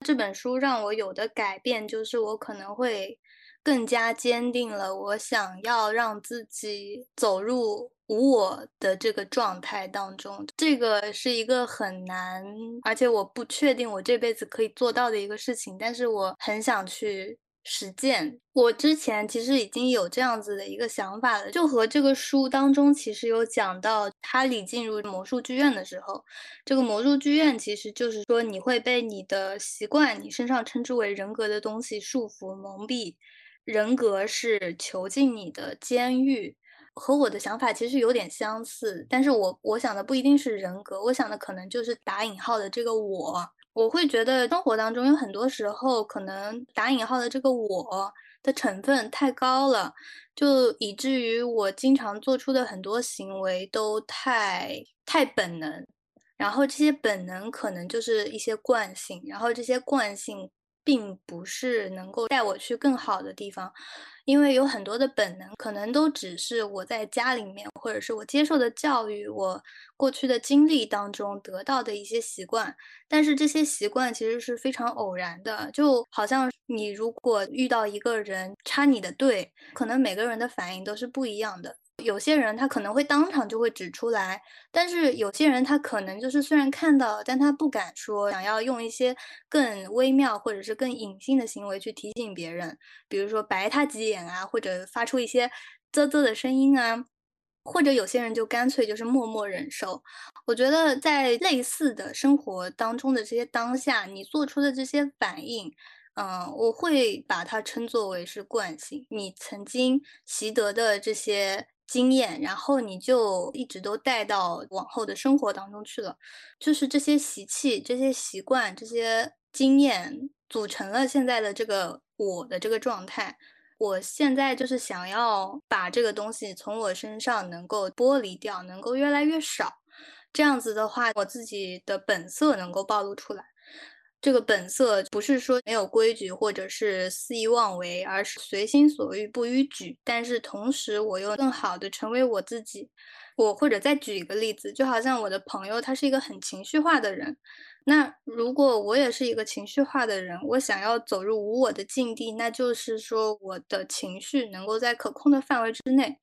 Speaker 2: 这本书让我有的改变就是我可能会更加坚定了我想要让自己走入无我的这个状态当中。这个是一个很难，而且我不确定我这辈子可以做到的一个事情，但是我很想去。实践，我之前其实已经有这样子的一个想法了，就和这个书当中其实有讲到，哈利进入魔术剧院的时候，这个魔术剧院其实就是说你会被你的习惯，你身上称之为人格的东西束缚蒙蔽，人格是囚禁你的监狱，和我的想法其实有点相似，但是我我想的不一定是人格，我想的可能就是打引号的这个我。我会觉得生活当中有很多时候，可能打引号的这个我的成分太高了，就以至于我经常做出的很多行为都太太本能，然后这些本能可能就是一些惯性，然后这些惯性并不是能够带我去更好的地方。因为有很多的本能，可能都只是我在家里面，或者是我接受的教育，我过去的经历当中得到的一些习惯。但是这些习惯其实是非常偶然的，就好像你如果遇到一个人插你的队，可能每个人的反应都是不一样的。有些人他可能会当场就会指出来，但是有些人他可能就是虽然看到，但他不敢说，想要用一些更微妙或者是更隐性的行为去提醒别人，比如说白他几眼啊，或者发出一些啧啧的声音啊，或者有些人就干脆就是默默忍受。我觉得在类似的生活当中的这些当下，你做出的这些反应。嗯，我会把它称作为是惯性。你曾经习得的这些经验，然后你就一直都带到往后的生活当中去了。就是这些习气、这些习惯、这些经验，组成了现在的这个我的这个状态。我现在就是想要把这个东西从我身上能够剥离掉，能够越来越少。这样子的话，我自己的本色能够暴露出来。这个本色不是说没有规矩或者是肆意妄为，而是随心所欲不逾矩。但是同时，我又更好的成为我自己。我或者再举一个例子，就好像我的朋友，他是一个很情绪化的人。那如果我也是一个情绪化的人，我想要走入无我的境地，那就是说我的情绪能够在可控的范围之内。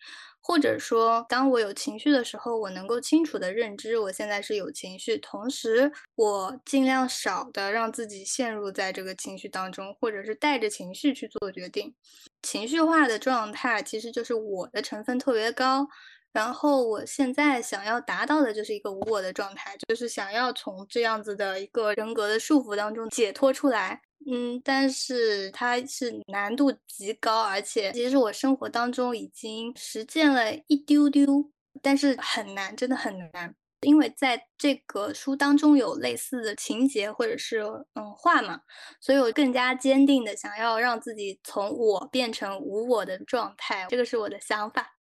Speaker 2: 或者说，当我有情绪的时候，我能够清楚的认知我现在是有情绪，同时我尽量少的让自己陷入在这个情绪当中，或者是带着情绪去做决定。情绪化的状态其实就是我的成分特别高。然后我现在想要达到的就是一个无我的状态，就是想要从这样子的一个人格的束缚当中解脱出来。嗯，但是它是难度极高，而且其实我生活当中已经实践了一丢丢，但是很难，真的很难。因为在这个书当中有类似的情节或者是嗯话嘛，所以我更加坚定的想要让自己从我变成无我的状态，这个是我的想法。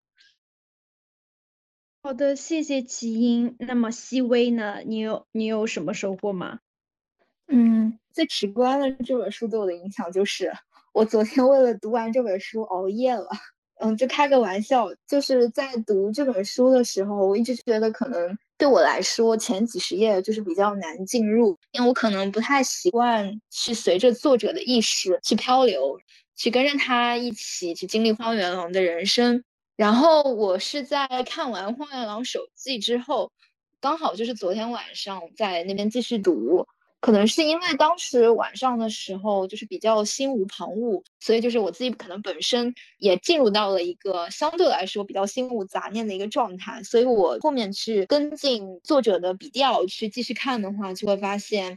Speaker 4: 好的，谢谢齐英。那么细微呢？你有你有什么收获吗？
Speaker 3: 嗯，最直观的这本书对我的影响就是，我昨天为了读完这本书熬夜了。嗯，就开个玩笑，就是在读这本书的时候，我一直觉得可能对我来说前几十页就是比较难进入，因为我可能不太习惯去随着作者的意识去漂流，去跟着他一起去经历荒原狼的人生。然后我是在看完《荒原狼手记》之后，刚好就是昨天晚上在那边继续读。可能是因为当时晚上的时候就是比较心无旁骛，所以就是我自己可能本身也进入到了一个相对来说比较心无杂念的一个状态，所以我后面去跟进作者的笔调去继续看的话，就会发现，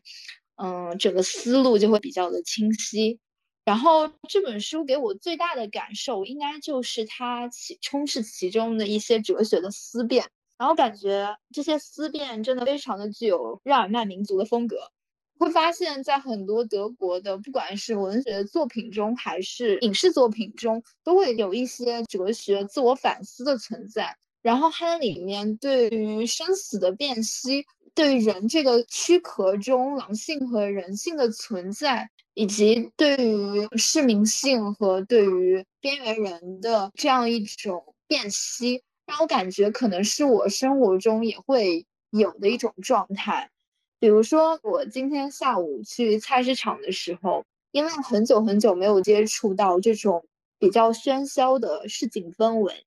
Speaker 3: 嗯，整个思路就会比较的清晰。然后这本书给我最大的感受，应该就是它其充斥其中的一些哲学的思辨，然后感觉这些思辨真的非常的具有日耳曼民族的风格。会发现，在很多德国的，不管是文学作品中，还是影视作品中，都会有一些哲学自我反思的存在。然后它里面对于生死的辨析，对人这个躯壳中狼性和人性的存在，以及对于市民性和对于边缘人的这样一种辨析，让我感觉可能是我生活中也会有的一种状态。比如说，我今天下午去菜市场的时候，因为很久很久没有接触到这种比较喧嚣的市井氛围，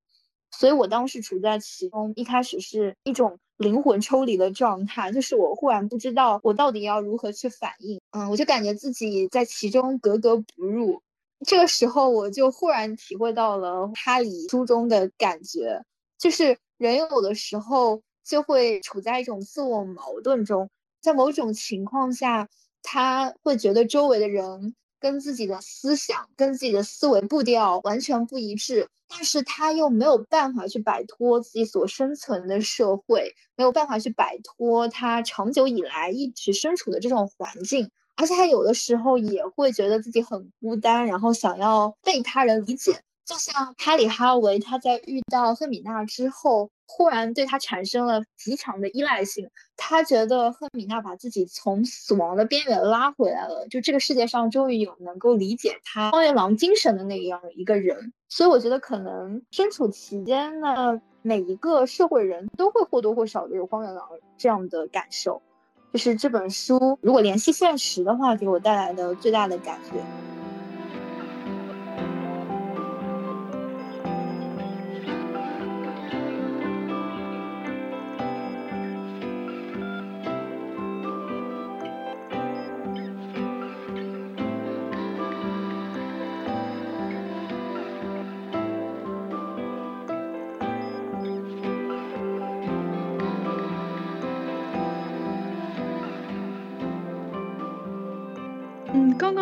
Speaker 3: 所以我当时处在其中，一开始是一种。灵魂抽离的状态，就是我忽然不知道我到底要如何去反应，嗯，我就感觉自己在其中格格不入。这个时候，我就忽然体会到了哈里书中的感觉，就是人有的时候就会处在一种自我矛盾中，在某种情况下，他会觉得周围的人。跟自己的思想、跟自己的思维步调完全不一致，但是他又没有办法去摆脱自己所生存的社会，没有办法去摆脱他长久以来一直身处的这种环境，而且他有的时候也会觉得自己很孤单，然后想要被他人理解。就像哈里哈维，他在遇到赫米娜之后，忽然对他产生了极强的依赖性。他觉得赫米娜把自己从死亡的边缘拉回来了，就这个世界上终于有能够理解他荒原狼精神的那样一个人。所以我觉得，可能身处其间呢每一个社会人都会或多或少的有荒原狼这样的感受。就是这本书，如果联系现实的话，给我带来的最大的感觉。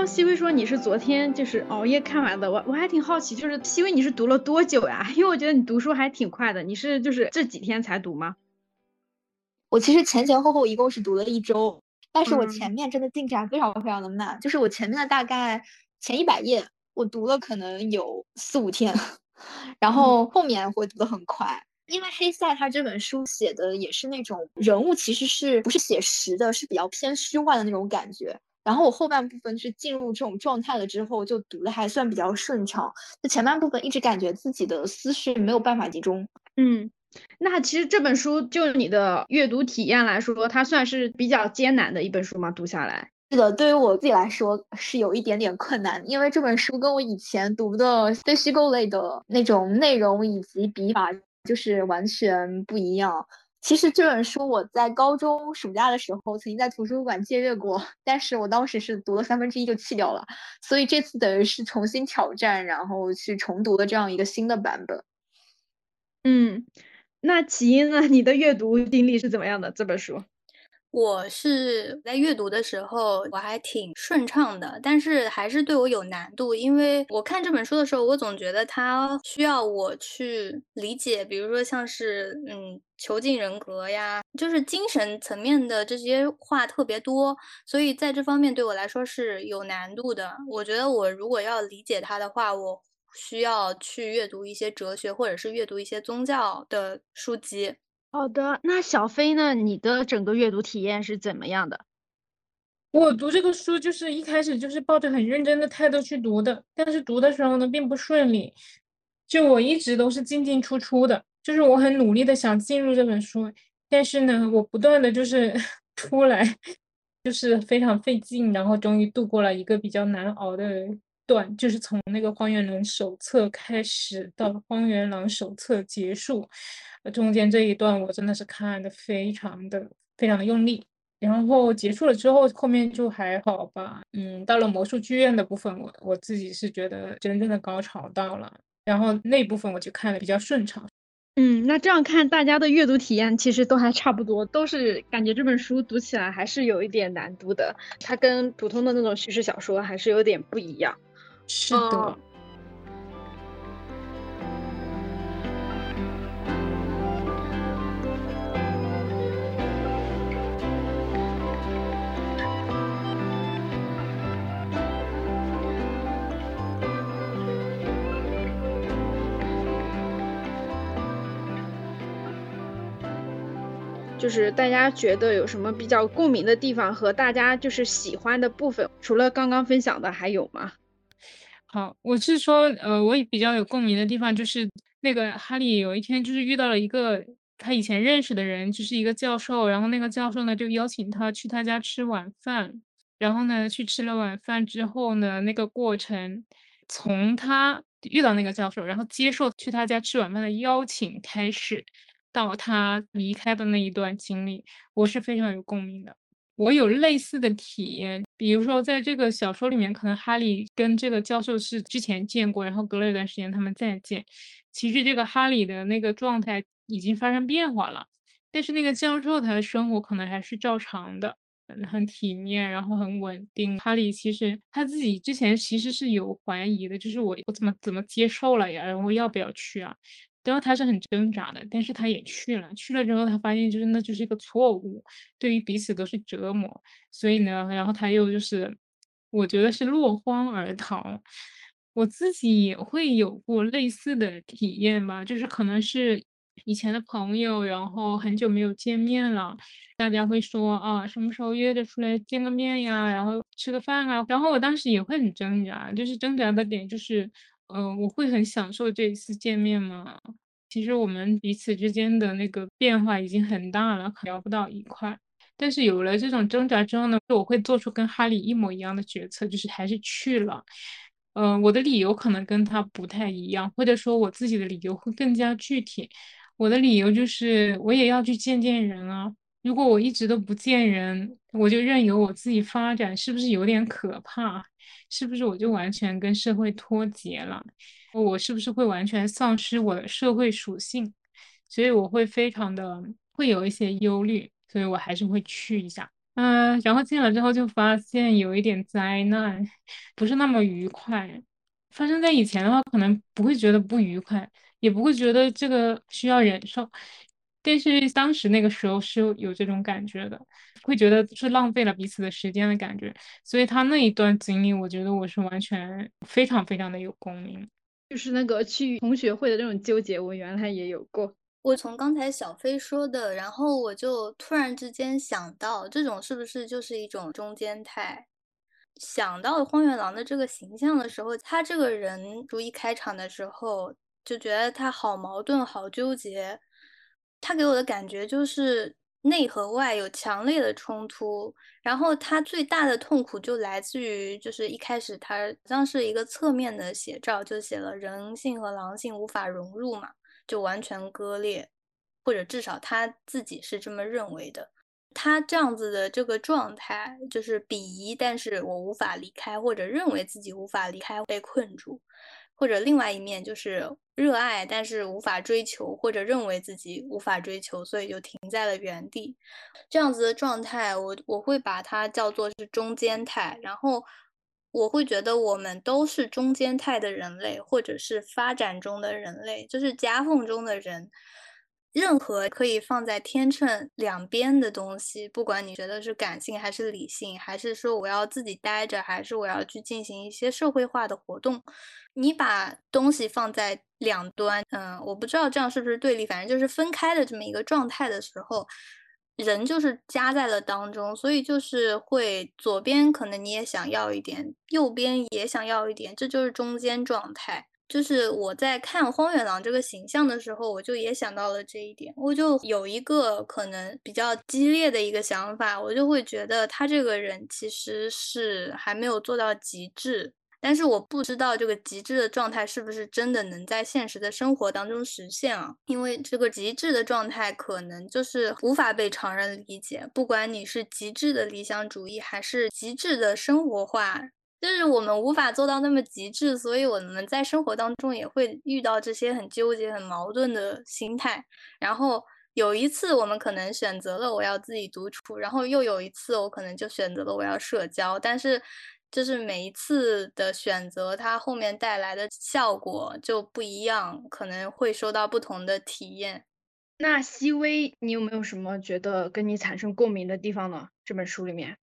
Speaker 4: 西薇说你是昨天就是熬夜看完的，我我还挺好奇，就是西薇你是读了多久呀？因为我觉得你读书还挺快的，你是就是这几天才读吗？
Speaker 3: 我其实前前后后一共是读了一周，但是我前面真的进展非常非常的慢，就是我前面的大概前一百页我读了可能有四五天，然后后面会读的很快，因为黑塞他这本书写的也是那种人物其实是不是写实的，是比较偏虚幻的那种感觉。然后我后半部分是进入这种状态了之后，就读的还算比较顺畅。就前半部分一直感觉自己的思绪没有办法集中。
Speaker 4: 嗯，那其实这本书就你的阅读体验来说，它算是比较艰难的一本书吗？读下来？
Speaker 3: 是的，对于我自己来说是有一点点困难，因为这本书跟我以前读的非虚构类的那种内容以及笔法就是完全不一样。其实这本书我在高中暑假的时候曾经在图书馆借阅过，但是我当时是读了三分之一就弃掉了，所以这次等于是重新挑战，然后去重读的这样一个新的版本。
Speaker 4: 嗯，那起因呢？你的阅读经历是怎么样的？这本书？
Speaker 2: 我是在阅读的时候我还挺顺畅的，但是还是对我有难度，因为我看这本书的时候，我总觉得它需要我去理解，比如说像是嗯囚禁人格呀，就是精神层面的这些话特别多，所以在这方面对我来说是有难度的。我觉得我如果要理解它的话，我需要去阅读一些哲学或者是阅读一些宗教的书籍。
Speaker 4: 好的，那小飞呢？你的整个阅读体验是怎么样的？
Speaker 1: 我读这个书就是一开始就是抱着很认真的态度去读的，但是读的时候呢并不顺利，就我一直都是进进出出的，就是我很努力的想进入这本书，但是呢我不断的就是 出来，就是非常费劲，然后终于度过了一个比较难熬的段，就是从那个荒原狼手册开始到荒原狼手册结束。中间这一段我真的是看的非常的非常的用力，然后结束了之后后面就还好吧，嗯，到了魔术剧院的部分，我我自己是觉得真正的高潮到了，然后那部分我就看的比较顺畅。
Speaker 4: 嗯，那这样看大家的阅读体验其实都还差不多，都是感觉这本书读起来还是有一点难度的，它跟普通的那种叙事小说还是有点不一样。
Speaker 1: 是的
Speaker 4: 就是大家觉得有什么比较共鸣的地方和大家就是喜欢的部分除了刚刚分享的还有吗？
Speaker 1: 好，我是说，呃，我也比较有共鸣的地方就是那个哈利有一天就是遇到了一个他以前认识的人，就是一个教授，然后那个教授呢就邀请他去他家吃晚饭，然后呢去吃了晚饭之后呢，那个过程从他遇到那个教授，然后接受去他家吃晚饭的邀请开始。到他离开的那一段经历，我是非常有共鸣的。我有类似的体验，比如说在这个小说里面，可能哈利跟这个教授是之前见过，然后隔了一段时间他们再见。其实这个哈利的那个状态已经发生变化了，但是那个教授他的生活可能还是照常的，很体面，然后很稳定。哈利其实他自己之前其实是有怀疑的，就是我我怎么怎么接受了呀？然后要不要去啊？然后他是很挣扎的，但是他也去了。去了之后，他发现就是那就是一个错误，对于彼此都是折磨。所以呢，然后他又就是，我觉得是落荒而逃。我自己也会有过类似的体验吧，就是可能是以前的朋友，然后很久没有见面了，大家会说啊，什么时候约着出来见个面呀，然后吃个饭啊。然后我当时也会很挣扎，就是挣扎的点就是。嗯，我会很享受这一次见面吗？其实我们彼此之间的那个变化已经很大了，聊不到一块。但是有了这种挣扎之后呢，我会做出跟哈利一模一样的决策，就是还是去了。嗯，我的理由可能跟他不太一样，或者说我自己的理由会更加具体。我的理由就是我也要去见见人啊。如果我一直都不见人，我就任由我自己发展，是不是有点可怕？是不是我就完全跟社会脱节了？我是不是会完全丧失我的社会属性？所以我会非常的会有一些忧虑，所以我还是会去一下。嗯，然后进了之后就发现有一点灾难，不是那么愉快。发生在以前的话，可能不会觉得不愉快，也不会觉得这个需要忍受。但是当时那个时候是有这种感觉的，会觉得是浪费了彼此的时间的感觉。所以他那一段经历，我觉得我是完全非常非常的有共鸣。
Speaker 4: 就是那个去同学会的那种纠结，我原来也有过。
Speaker 2: 我从刚才小飞说的，然后我就突然之间想到，这种是不是就是一种中间态？想到荒原狼的这个形象的时候，他这个人，如一开场的时候就觉得他好矛盾，好纠结。他给我的感觉就是内和外有强烈的冲突，然后他最大的痛苦就来自于，就是一开始他像是一个侧面的写照，就写了人性和狼性无法融入嘛，就完全割裂，或者至少他自己是这么认为的。他这样子的这个状态就是鄙夷，但是我无法离开，或者认为自己无法离开，被困住。或者另外一面就是热爱，但是无法追求，或者认为自己无法追求，所以就停在了原地。这样子的状态，我我会把它叫做是中间态。然后我会觉得我们都是中间态的人类，或者是发展中的人类，就是夹缝中的人。任何可以放在天秤两边的东西，不管你觉得是感性还是理性，还是说我要自己待着，还是我要去进行一些社会化的活动，你把东西放在两端，嗯，我不知道这样是不是对立，反正就是分开的这么一个状态的时候，人就是夹在了当中，所以就是会左边可能你也想要一点，右边也想要一点，这就是中间状态。就是我在看荒原狼这个形象的时候，我就也想到了这一点，我就有一个可能比较激烈的一个想法，我就会觉得他这个人其实是还没有做到极致，但是我不知道这个极致的状态是不是真的能在现实的生活当中实现啊？因为这个极致的状态可能就是无法被常人理解，不管你是极致的理想主义还是极致的生活化。就是我们无法做到那么极致，所以我们在生活当中也会遇到这些很纠结、很矛盾的心态。然后有一次我们可能选择了我要自己独处，然后又有一次我可能就选择了我要社交。但是就是每一次的选择，它后面带来的效果就不一样，可能会收到不同的体验。
Speaker 4: 那西微，你有没有什么觉得跟你产生共鸣的地方呢？这本书里面，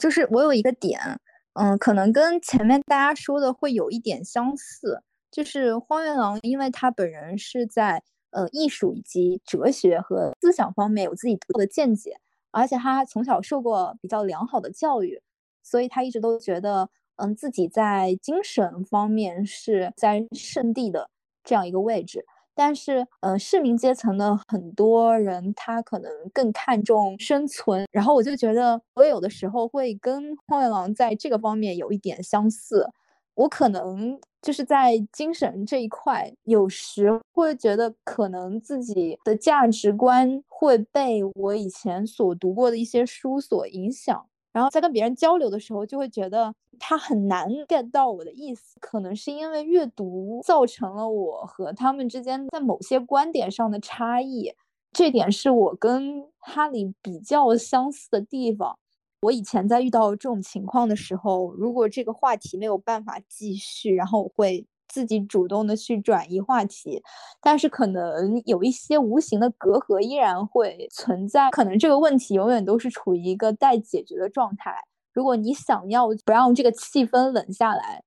Speaker 3: 就是我有一个点。嗯，可能跟前面大家说的会有一点相似，就是荒原狼，因为他本人是在呃艺术以及哲学和思想方面有自己独特的见解，而且他从小受过比较良好的教育，所以他一直都觉得，嗯，自己在精神方面是在圣地的这样一个位置。但是，呃，市民阶层的很多人，他可能更看重生存。然后我就觉得，我有的时候会跟荒原狼在这个方面有一点相似。我可能就是在精神这一块，有时会觉得可能自己的价值观会被我以前所读过的一些书所影响。然后在跟别人交流的时候，就会觉得他很难 get 到我的意思，可能是因为阅读造成了我和他们之间在某些观点上的差异，这点是我跟哈利比较相似的地方。我以前在遇到这种情况的时候，如果这个话题没有办法继续，然后我会。自己主动的去转移话题，但是可能有一些无形的隔阂依然会存在，可能这个问题永远都是处于一个待解决的状态。如果你想要不让这个气氛冷下来，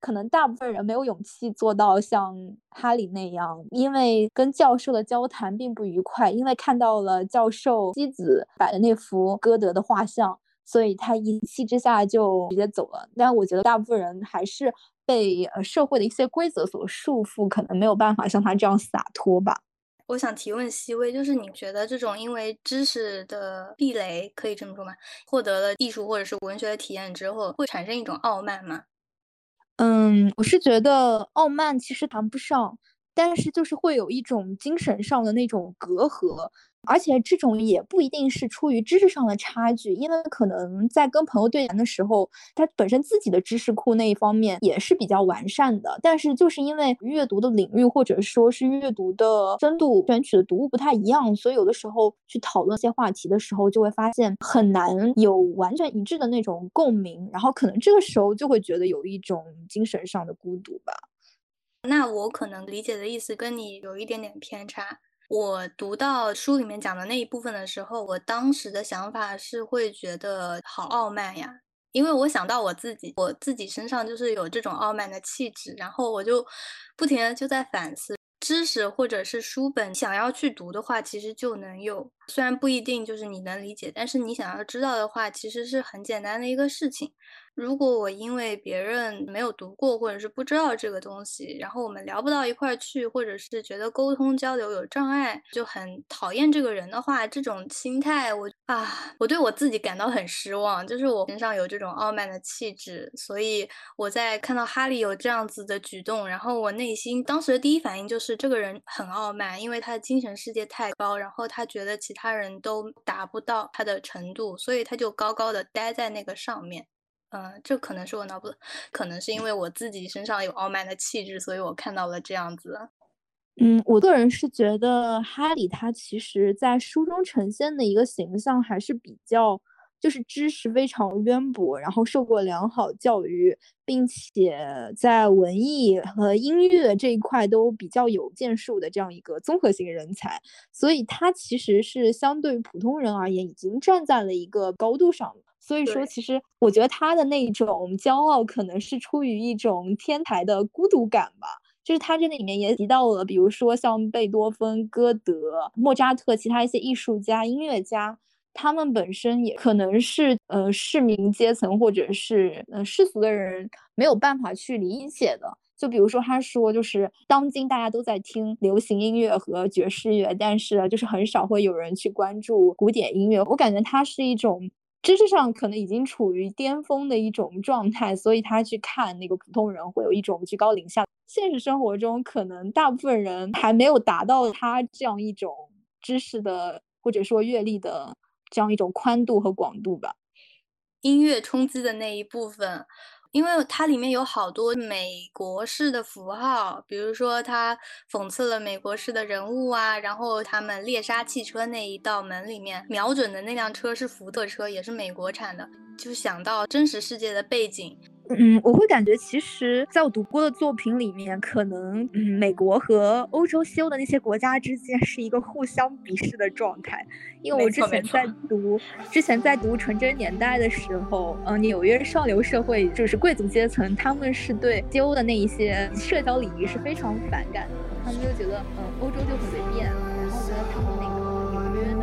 Speaker 3: 可能大部分人没有勇气做到像哈利那样，因为跟教授的交谈并不愉快，因为看到了教授妻子摆的那幅歌德的画像，所以他一气之下就直接走了。但我觉得大部分人还是。被呃社会的一些规则所束缚，可能没有办法像他这样洒脱吧。
Speaker 2: 我想提问西微，就是你觉得这种因为知识的壁垒，可以这么说吗？获得了艺术或者是文学的体验之后，会产生一种傲慢吗？
Speaker 3: 嗯，我是觉得傲慢其实谈不上，但是就是会有一种精神上的那种隔阂。而且这种也不一定是出于知识上的差距，因为可能在跟朋友对谈的时候，他本身自己的知识库那一方面也是比较完善的。但是就是因为阅读的领域或者说是阅读的深度、选取的读物不太一样，所以有的时候去讨论一些话题的时候，就会发现很难有完全一致的那种共鸣。然后可能这个时候就会觉得有一种精神上的孤独吧。
Speaker 2: 那我可能理解的意思跟你有一点点偏差。我读到书里面讲的那一部分的时候，我当时的想法是会觉得好傲慢呀，因为我想到我自己，我自己身上就是有这种傲慢的气质，然后我就不停的就在反思，知识或者是书本想要去读的话，其实就能有，虽然不一定就是你能理解，但是你想要知道的话，其实是很简单的一个事情。如果我因为别人没有读过，或者是不知道这个东西，然后我们聊不到一块儿去，或者是觉得沟通交流有障碍，就很讨厌这个人的话，这种心态，我啊，我对我自己感到很失望。就是我身上有这种傲慢的气质，所以我在看到哈利有这样子的举动，然后我内心当时的第一反应就是这个人很傲慢，因为他的精神世界太高，然后他觉得其他人都达不到他的程度，所以他就高高的待在那个上面。嗯，这可能是我脑补，可能是因为我自己身上有傲慢的气质，所以我看到了这样子。
Speaker 3: 嗯，我个人是觉得哈利他其实在书中呈现的一个形象还是比较，就是知识非常渊博，然后受过良好教育，并且在文艺和音乐这一块都比较有建树的这样一个综合性人才，所以他其实是相对于普通人而言，已经站在了一个高度上。所以说，其实我觉得他的那种骄傲，可能是出于一种天才的孤独感吧。就是他这里面也提到了，比如说像贝多芬、歌德、莫扎特，其他一些艺术家、音乐家，他们本身也可能是呃市民阶层或者是呃世俗的人没有办法去理解的。就比如说他说，就是当今大家都在听流行音乐和爵士乐，但是就是很少会有人去关注古典音乐。我感觉它是一种。知识上可能已经处于巅峰的一种状态，所以他去看那个普通人会有一种居高临下。现实生活中，可能大部分人还没有达到他这样一种知识的或者说阅历的这样一种宽度和广度吧。
Speaker 2: 音乐冲击的那一部分。因为它里面有好多美国式的符号，比如说它讽刺了美国式的人物啊，然后他们猎杀汽车那一道门里面瞄准的那辆车是福特车，也是美国产的，就想到真实世界的背景。
Speaker 3: 嗯，我会感觉，其实在我读过的作品里面，可能嗯，美国和欧洲西欧的那些国家之间是一个互相鄙视的状态。因为我之前在读，之前在读《纯真年代》的时候，嗯，纽约上流社会就是贵族阶层，他们是对西欧的那一些社交礼仪是非常反感的。他们就觉得，嗯，欧洲就很随便，然后觉得他们那个纽约的。